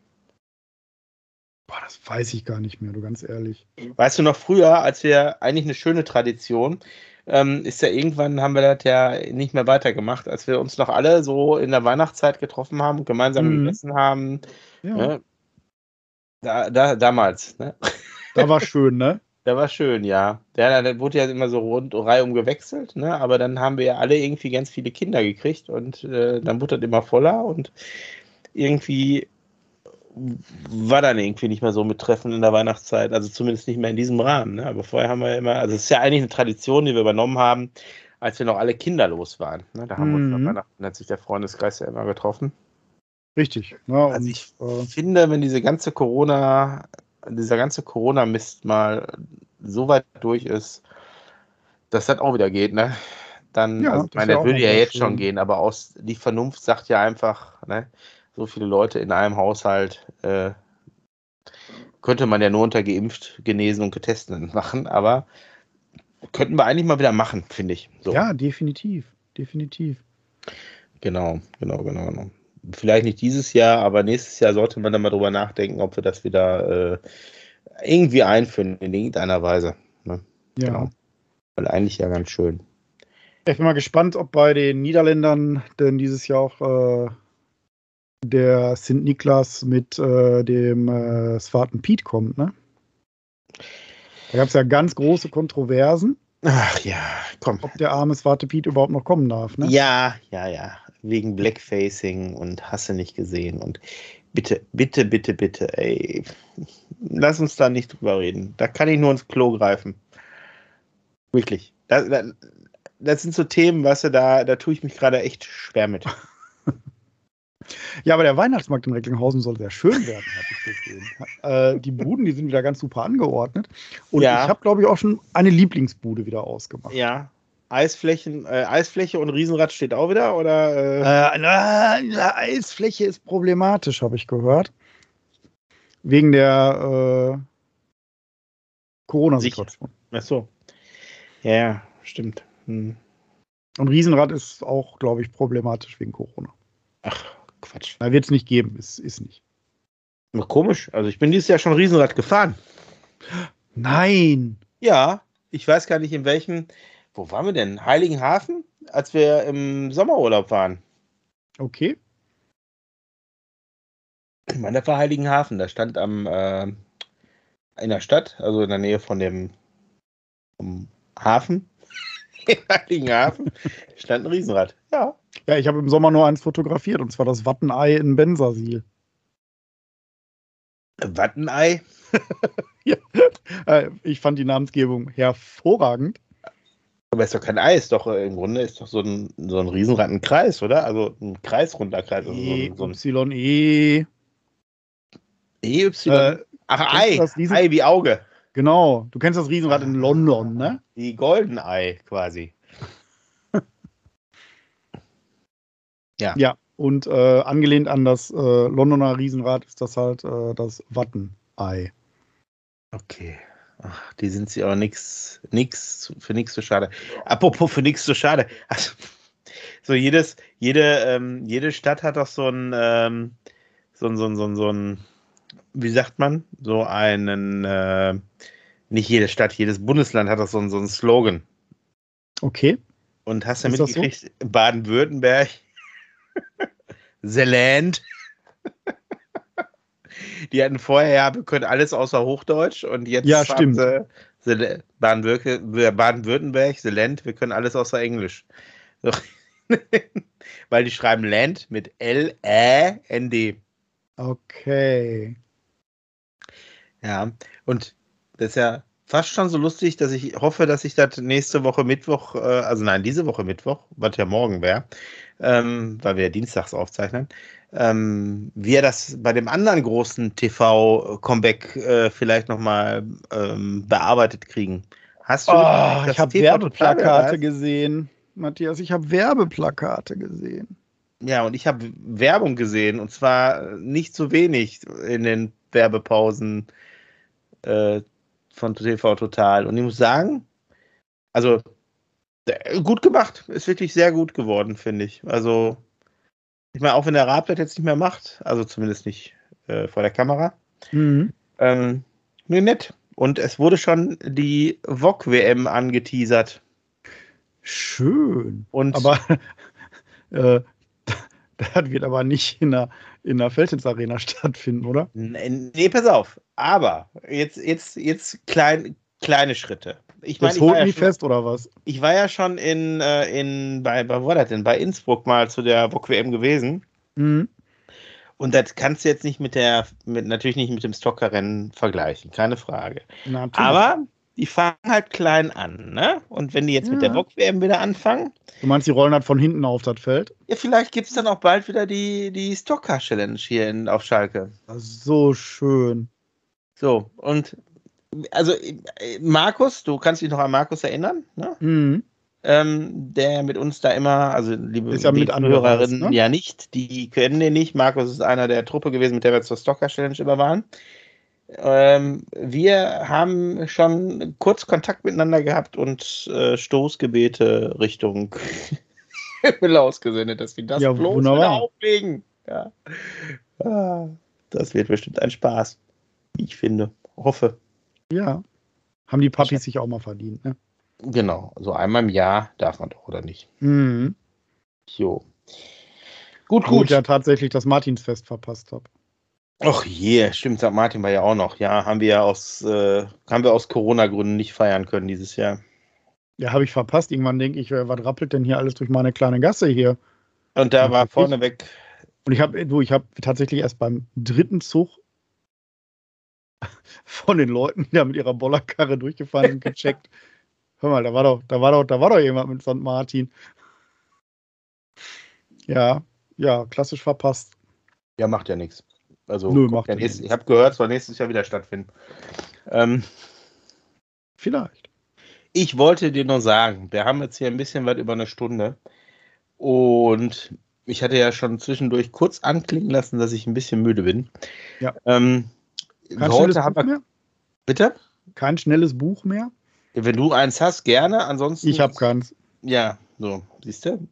Boah, das weiß ich gar nicht mehr, du ganz ehrlich. Weißt du noch früher, als wir eigentlich eine schöne Tradition, ähm, ist ja irgendwann haben wir das ja nicht mehr weitergemacht, als wir uns noch alle so in der Weihnachtszeit getroffen haben, gemeinsam Mhm. gegessen haben. Ja, Ne? Da, da, damals, ne? da war schön, ne? Der war schön, ja. Der, der wurde ja immer so rund reihum gewechselt, ne? Aber dann haben wir ja alle irgendwie ganz viele Kinder gekriegt und äh, dann wurde das immer voller und irgendwie war dann irgendwie nicht mehr so mit Treffen in der Weihnachtszeit, also zumindest nicht mehr in diesem Rahmen. Ne? Aber vorher haben wir ja immer, also es ist ja eigentlich eine Tradition, die wir übernommen haben, als wir noch alle kinderlos waren. Ne? Da haben wir uns Mhm. nach Weihnachten, hat sich der Freundeskreis ja immer getroffen. Richtig. Ne? Also Und, ich äh, finde, wenn diese ganze Corona, dieser ganze Corona-Mist mal so weit durch ist, dass das auch wieder geht, ne? Dann, Ja, also, ich meine, das würde ja jetzt schon schön. gehen, aber aus die Vernunft sagt ja einfach, ne, so viele Leute in einem Haushalt äh, könnte man ja nur unter geimpft, genesen und getesteten machen, aber könnten wir eigentlich mal wieder machen, finde ich. So. ja, definitiv. Definitiv. Genau, genau, genau, genau. Vielleicht nicht dieses Jahr, aber nächstes Jahr sollte man dann mal drüber nachdenken, ob wir das wieder äh, irgendwie einführen in irgendeiner Weise. Ne? Ja. Genau. Weil eigentlich ja ganz schön. Ich bin mal gespannt, ob bei den Niederländern denn dieses Jahr auch äh, der St. Niklas mit äh, dem äh, Svaten Piet kommt, ne? Da gab es ja ganz große Kontroversen. Ach ja, komm. Ob der arme Svarte Piet überhaupt noch kommen darf, ne? Ja, ja, ja. Wegen Blackfacing und Hasse nicht gesehen. Und bitte, bitte, bitte, bitte, ey. Lass uns da nicht drüber reden. Da kann ich nur ins Klo greifen. Wirklich. Das, das, das sind so Themen, weißt du, da, da tue ich mich gerade echt schwer mit. Ja, aber der Weihnachtsmarkt in Recklinghausen soll sehr schön werden, habe ich gesehen. Äh, die Buden, die sind wieder ganz super angeordnet. Und ja. ich habe, glaube ich, auch schon eine Lieblingsbude wieder ausgemacht. Ja. Eisflächen, äh, Eisfläche und Riesenrad steht auch wieder, oder? Äh? äh na, na, Eisfläche ist problematisch, habe ich gehört. Wegen der äh, Corona-Situation. Ach so. Ja, ja, stimmt. Hm. Und Riesenrad ist auch, glaube ich, problematisch wegen Corona. Ach, Quatsch. Da wird es nicht geben, ist, ist nicht. Komisch. Also ich bin dieses Jahr schon Riesenrad gefahren. Nein. Ja, ich weiß gar nicht in welchem. Wo waren wir denn? Heiligenhafen, als wir im Sommerurlaub waren. Okay. Ich meine, das war Heiligenhafen. Da stand am äh, in der Stadt, also in der Nähe von dem Hafen, in Heiligenhafen, stand ein Riesenrad. Ja. Ja, ich habe im Sommer nur eins fotografiert, und zwar das Wattenei in Bensersiel. Wattenei? ja. Äh, ich fand die Namensgebung hervorragend. Aber es ist doch kein Ei, ist doch äh, im Grunde ist doch so ein, so ein Riesenrad ein Kreis, oder? Also ein kreisrunder Kreis. Also e, so ein, so ein Y, E. E, Y. Äh, Ach, Ei. Ei wie Auge. Genau. Du kennst das Riesenrad in London, ne? Die Golden Ei quasi. Ja. Ja, und äh, angelehnt an das äh, Londoner Riesenrad ist das halt äh, das Wattenei. Okay. Ach, die sind sie aber nix, nix, für nichts zu schade. Apropos für nichts zu schade. Also, so jedes, jede, ähm, jede Stadt hat doch so ein, ähm, so ein, so ein, so ein, so ein, wie sagt man, so einen, äh, nicht jede Stadt, jedes Bundesland hat doch so, ein, so einen Slogan. Okay. Und hast du mitgekriegt, so? Baden-Württemberg The Land. Die hatten vorher, ja, wir können alles außer Hochdeutsch und jetzt ja, stimmt. Baden-Württemberg, The Land, wir können alles außer Englisch. Weil die schreiben Land mit L-Ä-N-D. Okay. Ja, und das ist ja fast schon so lustig, dass ich hoffe, dass ich das nächste Woche Mittwoch, äh, also nein, diese Woche Mittwoch, was ja morgen wäre, ähm, weil wir ja dienstags aufzeichnen, ähm, wir das bei dem anderen großen TV-Comeback äh, vielleicht nochmal ähm, bearbeitet kriegen. Hast du oh, ich habe Werbeplakate gesehen, Matthias, ich habe Werbeplakate gesehen. Ja, und ich habe Werbung gesehen und zwar nicht so wenig in den Werbepausen äh, von TV Total. Und ich muss sagen, also äh, gut gemacht. Ist wirklich sehr gut geworden, finde ich. Also, ich meine, auch wenn der Raab das jetzt nicht mehr macht, also zumindest nicht äh, vor der Kamera. Mhm. Ähm, nee, nett. Und es wurde schon die VOG-WM angeteasert. Schön. Und aber äh, das wird aber nicht in der, in der Feldhins Arena stattfinden, oder? Nee, pass auf. Aber jetzt, jetzt, jetzt klein, kleine Schritte. Ich meine, das holt mich ja fest oder was? Ich war ja schon in, äh, in bei, bei, wo war das denn? Bei Innsbruck mal zu der VOG WM gewesen. Mhm. Und das kannst du jetzt nicht mit der, mit, natürlich nicht mit dem Stockerrennen vergleichen, keine Frage. Na, Aber die fangen halt klein an, ne? Und wenn die jetzt ja. mit der VOG WM wieder anfangen. Du meinst, die rollen halt von hinten auf das Feld? Ja, vielleicht gibt es dann auch bald wieder die, die Stocker Challenge hier in, auf Schalke. So schön. So, und also Markus, du kannst dich noch an Markus erinnern, ne? Mhm. Ähm, der mit uns da immer, also liebe ist ja mit Hörerinnen, ne? ja nicht, die kennen den nicht. Markus ist einer der Truppe gewesen, mit der wir zur Stocker Challenge immer waren. Ähm, wir haben schon kurz Kontakt miteinander gehabt und äh, Stoßgebete Richtung Himmel ausgesendet, dass wir das ja, bloß wieder auflegen. Ja. Ah, das wird bestimmt ein Spaß, wie ich finde. Hoffe. Ja. Haben die Papis sich auch mal verdient, ne? Genau, also einmal im Jahr darf man doch, oder nicht? Mhm. Jo. Gut, gut. Wo ich ja tatsächlich das Martinsfest verpasst habe. Ach je, yeah, stimmt, St. Martin war ja auch noch. Ja, haben wir ja aus, äh, haben wir aus Corona-Gründen nicht feiern können dieses Jahr. Ja, habe ich verpasst. Irgendwann denke ich, was rappelt denn hier alles durch meine kleine Gasse hier? Und da war vorneweg. Und ich habe, du, ich habe tatsächlich erst beim dritten Zug von den Leuten, die da mit ihrer Bollerkarre durchgefahren sind, gecheckt. Hör mal, da war doch, da war doch, da war doch jemand mit St. Martin. Ja, ja, klassisch verpasst. Ja, macht ja nichts. Also, Nö, macht ja nächstes, ich habe gehört, es soll nächstes Jahr wieder stattfinden. Ähm, Vielleicht. Ich wollte dir nur sagen, wir haben jetzt hier ein bisschen weit über eine Stunde. Und ich hatte ja schon zwischendurch kurz anklingen lassen, dass ich ein bisschen müde bin. Ja. Ähm, Kein heute haben wir. Mehr? Bitte? Kein schnelles Buch mehr? Wenn du eins hast, gerne. Ansonsten. Ich habe keins. Ja, so, siehst du?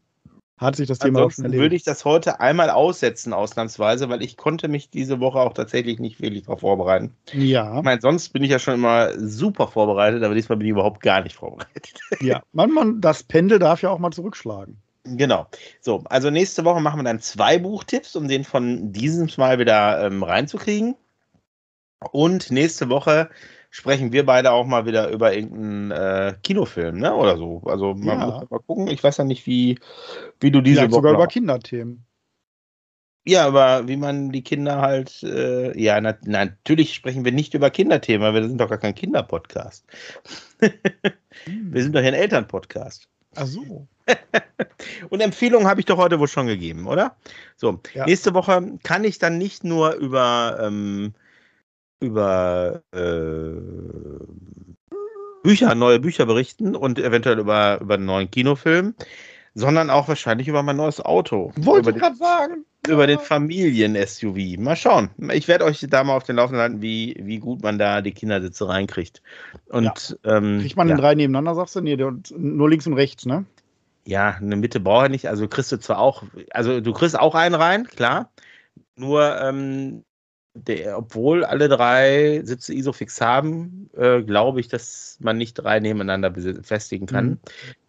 Hat sich das Thema auch schon erledigt. würde ich das heute einmal aussetzen, ausnahmsweise, weil ich konnte mich diese Woche auch tatsächlich nicht wirklich darauf vorbereiten. Ja. Ich meine, sonst bin ich ja schon immer super vorbereitet, aber diesmal bin ich überhaupt gar nicht vorbereitet. Ja, man, man, das Pendel darf ja auch mal zurückschlagen. Genau. So, also nächste Woche machen wir dann zwei Buchtipps, um den von diesem Mal wieder ähm, reinzukriegen. Und nächste Woche sprechen wir beide auch mal wieder über irgendeinen äh, Kinofilm, ne? Oder so. Also man ja. muss mal gucken. Ich weiß ja nicht, wie, wie du diese Woche. sogar über Kinderthemen. Ja, aber wie man die Kinder halt, äh, ja, na, natürlich sprechen wir nicht über Kinderthemen, weil wir sind doch gar kein Kinderpodcast. wir sind doch hier ein Elternpodcast. Ach so. Und Empfehlungen habe ich doch heute wohl schon gegeben, oder? So, ja. nächste Woche kann ich dann nicht nur über ähm, über äh, Bücher, neue Bücher berichten und eventuell über, über einen neuen Kinofilm, sondern auch wahrscheinlich über mein neues Auto. Wollte ich gerade sagen. Über den Familien-SUV. Mal schauen. Ich werde euch da mal auf den Laufenden halten, wie, wie gut man da die Kindersitze reinkriegt. Und, ja. ähm, Kriegt man ja. den drei nebeneinander, sagst du? Nee, nur links und rechts, ne? Ja, eine Mitte brauche ich nicht. Also kriegst du zwar auch, also du kriegst auch einen rein, klar. Nur ähm, der, obwohl alle drei Sitze Isofix haben, äh, glaube ich, dass man nicht drei nebeneinander befestigen kann. Mhm.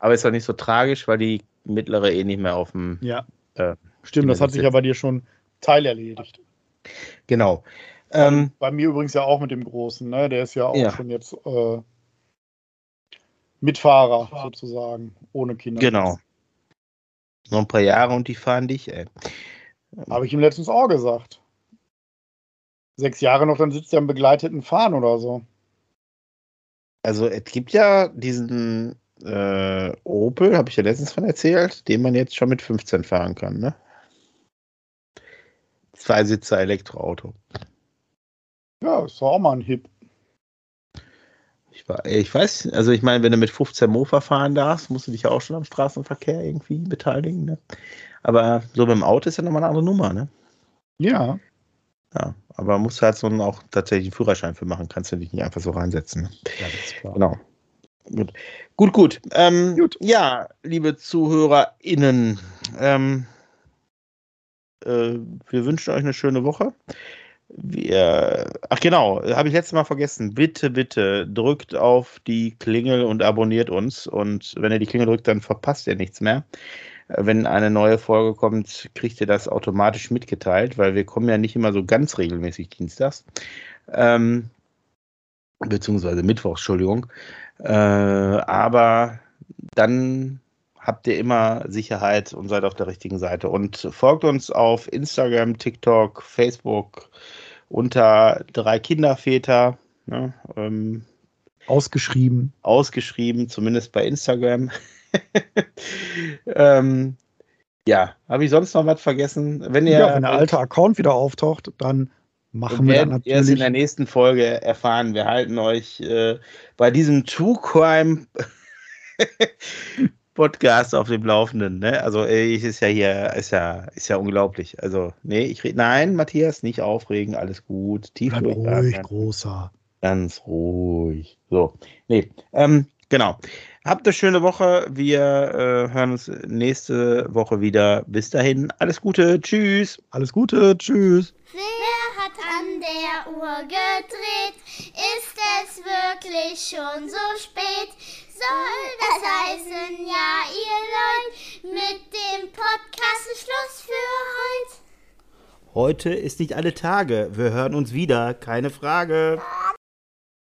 Aber ist auch nicht so tragisch, weil die mittlere eh nicht mehr auf dem. Ja. Äh, Stimmt, das hat sich ja bei dir schon teilerledigt. Genau. Ähm, bei mir übrigens ja auch mit dem Großen, ne? Der ist ja auch ja. schon jetzt äh, Mitfahrer sozusagen, ohne Kinder. Genau. Noch ein paar Jahre und die fahren dich, ey. Habe ich ihm letztens auch gesagt sechs Jahre noch, dann sitzt er im begleiteten Fahren oder so. Also es gibt ja diesen äh, Opel, habe ich ja letztens von erzählt, den man jetzt schon mit 15 fahren kann, ne? Zweisitzer Elektroauto. Ja, ist doch auch mal ein Hip. Ich, war, ich weiß, also ich meine, wenn du mit 15 Mofa fahren darfst, musst du dich ja auch schon am Straßenverkehr irgendwie beteiligen, ne? Aber so beim Auto ist ja nochmal eine andere Nummer, ne? Ja. Ja, aber man muss halt so einen auch tatsächlich einen Führerschein für machen, kannst du dich nicht einfach so reinsetzen. Ne? Ja, das ist klar. Genau. Gut, gut. gut. Ähm, gut. Ja, liebe ZuhörerInnen, ähm, äh, wir wünschen euch eine schöne Woche. Wir, ach genau, habe ich letztes Mal vergessen. Bitte, bitte drückt auf die Klingel und abonniert uns. Und wenn ihr die Klingel drückt, dann verpasst ihr nichts mehr wenn eine neue Folge kommt, kriegt ihr das automatisch mitgeteilt, weil wir kommen ja nicht immer so ganz regelmäßig dienstags. Ähm, beziehungsweise Mittwochs, Entschuldigung. Äh, aber dann habt ihr immer Sicherheit und seid auf der richtigen Seite. Und folgt uns auf Instagram, TikTok, Facebook unter drei Kinderväter. Ne, ähm, ausgeschrieben. Ausgeschrieben, zumindest bei Instagram. ähm, ja, habe ich sonst noch was vergessen? Wenn ihr, ja, wenn der alte Account wieder auftaucht, dann machen wir dann natürlich. erst in der nächsten Folge erfahren. Wir halten euch äh, bei diesem True Crime Podcast auf dem Laufenden. Ne? Also ich ist ja hier, ist ja, ist ja unglaublich. Also nee, ich rede, nein, Matthias, nicht aufregen, alles gut, tief ruhig, großer, ganz ruhig. So, nee, ähm, genau. Habt eine schöne Woche. Wir äh, hören uns nächste Woche wieder. Bis dahin, alles Gute. Tschüss. Alles Gute. Tschüss. Wer hat an der Uhr gedreht? Ist es wirklich schon so spät? soll das heißen? Ja, ihr Leute, mit dem Podcast ist Schluss für heute. Heute ist nicht alle Tage. Wir hören uns wieder, keine Frage.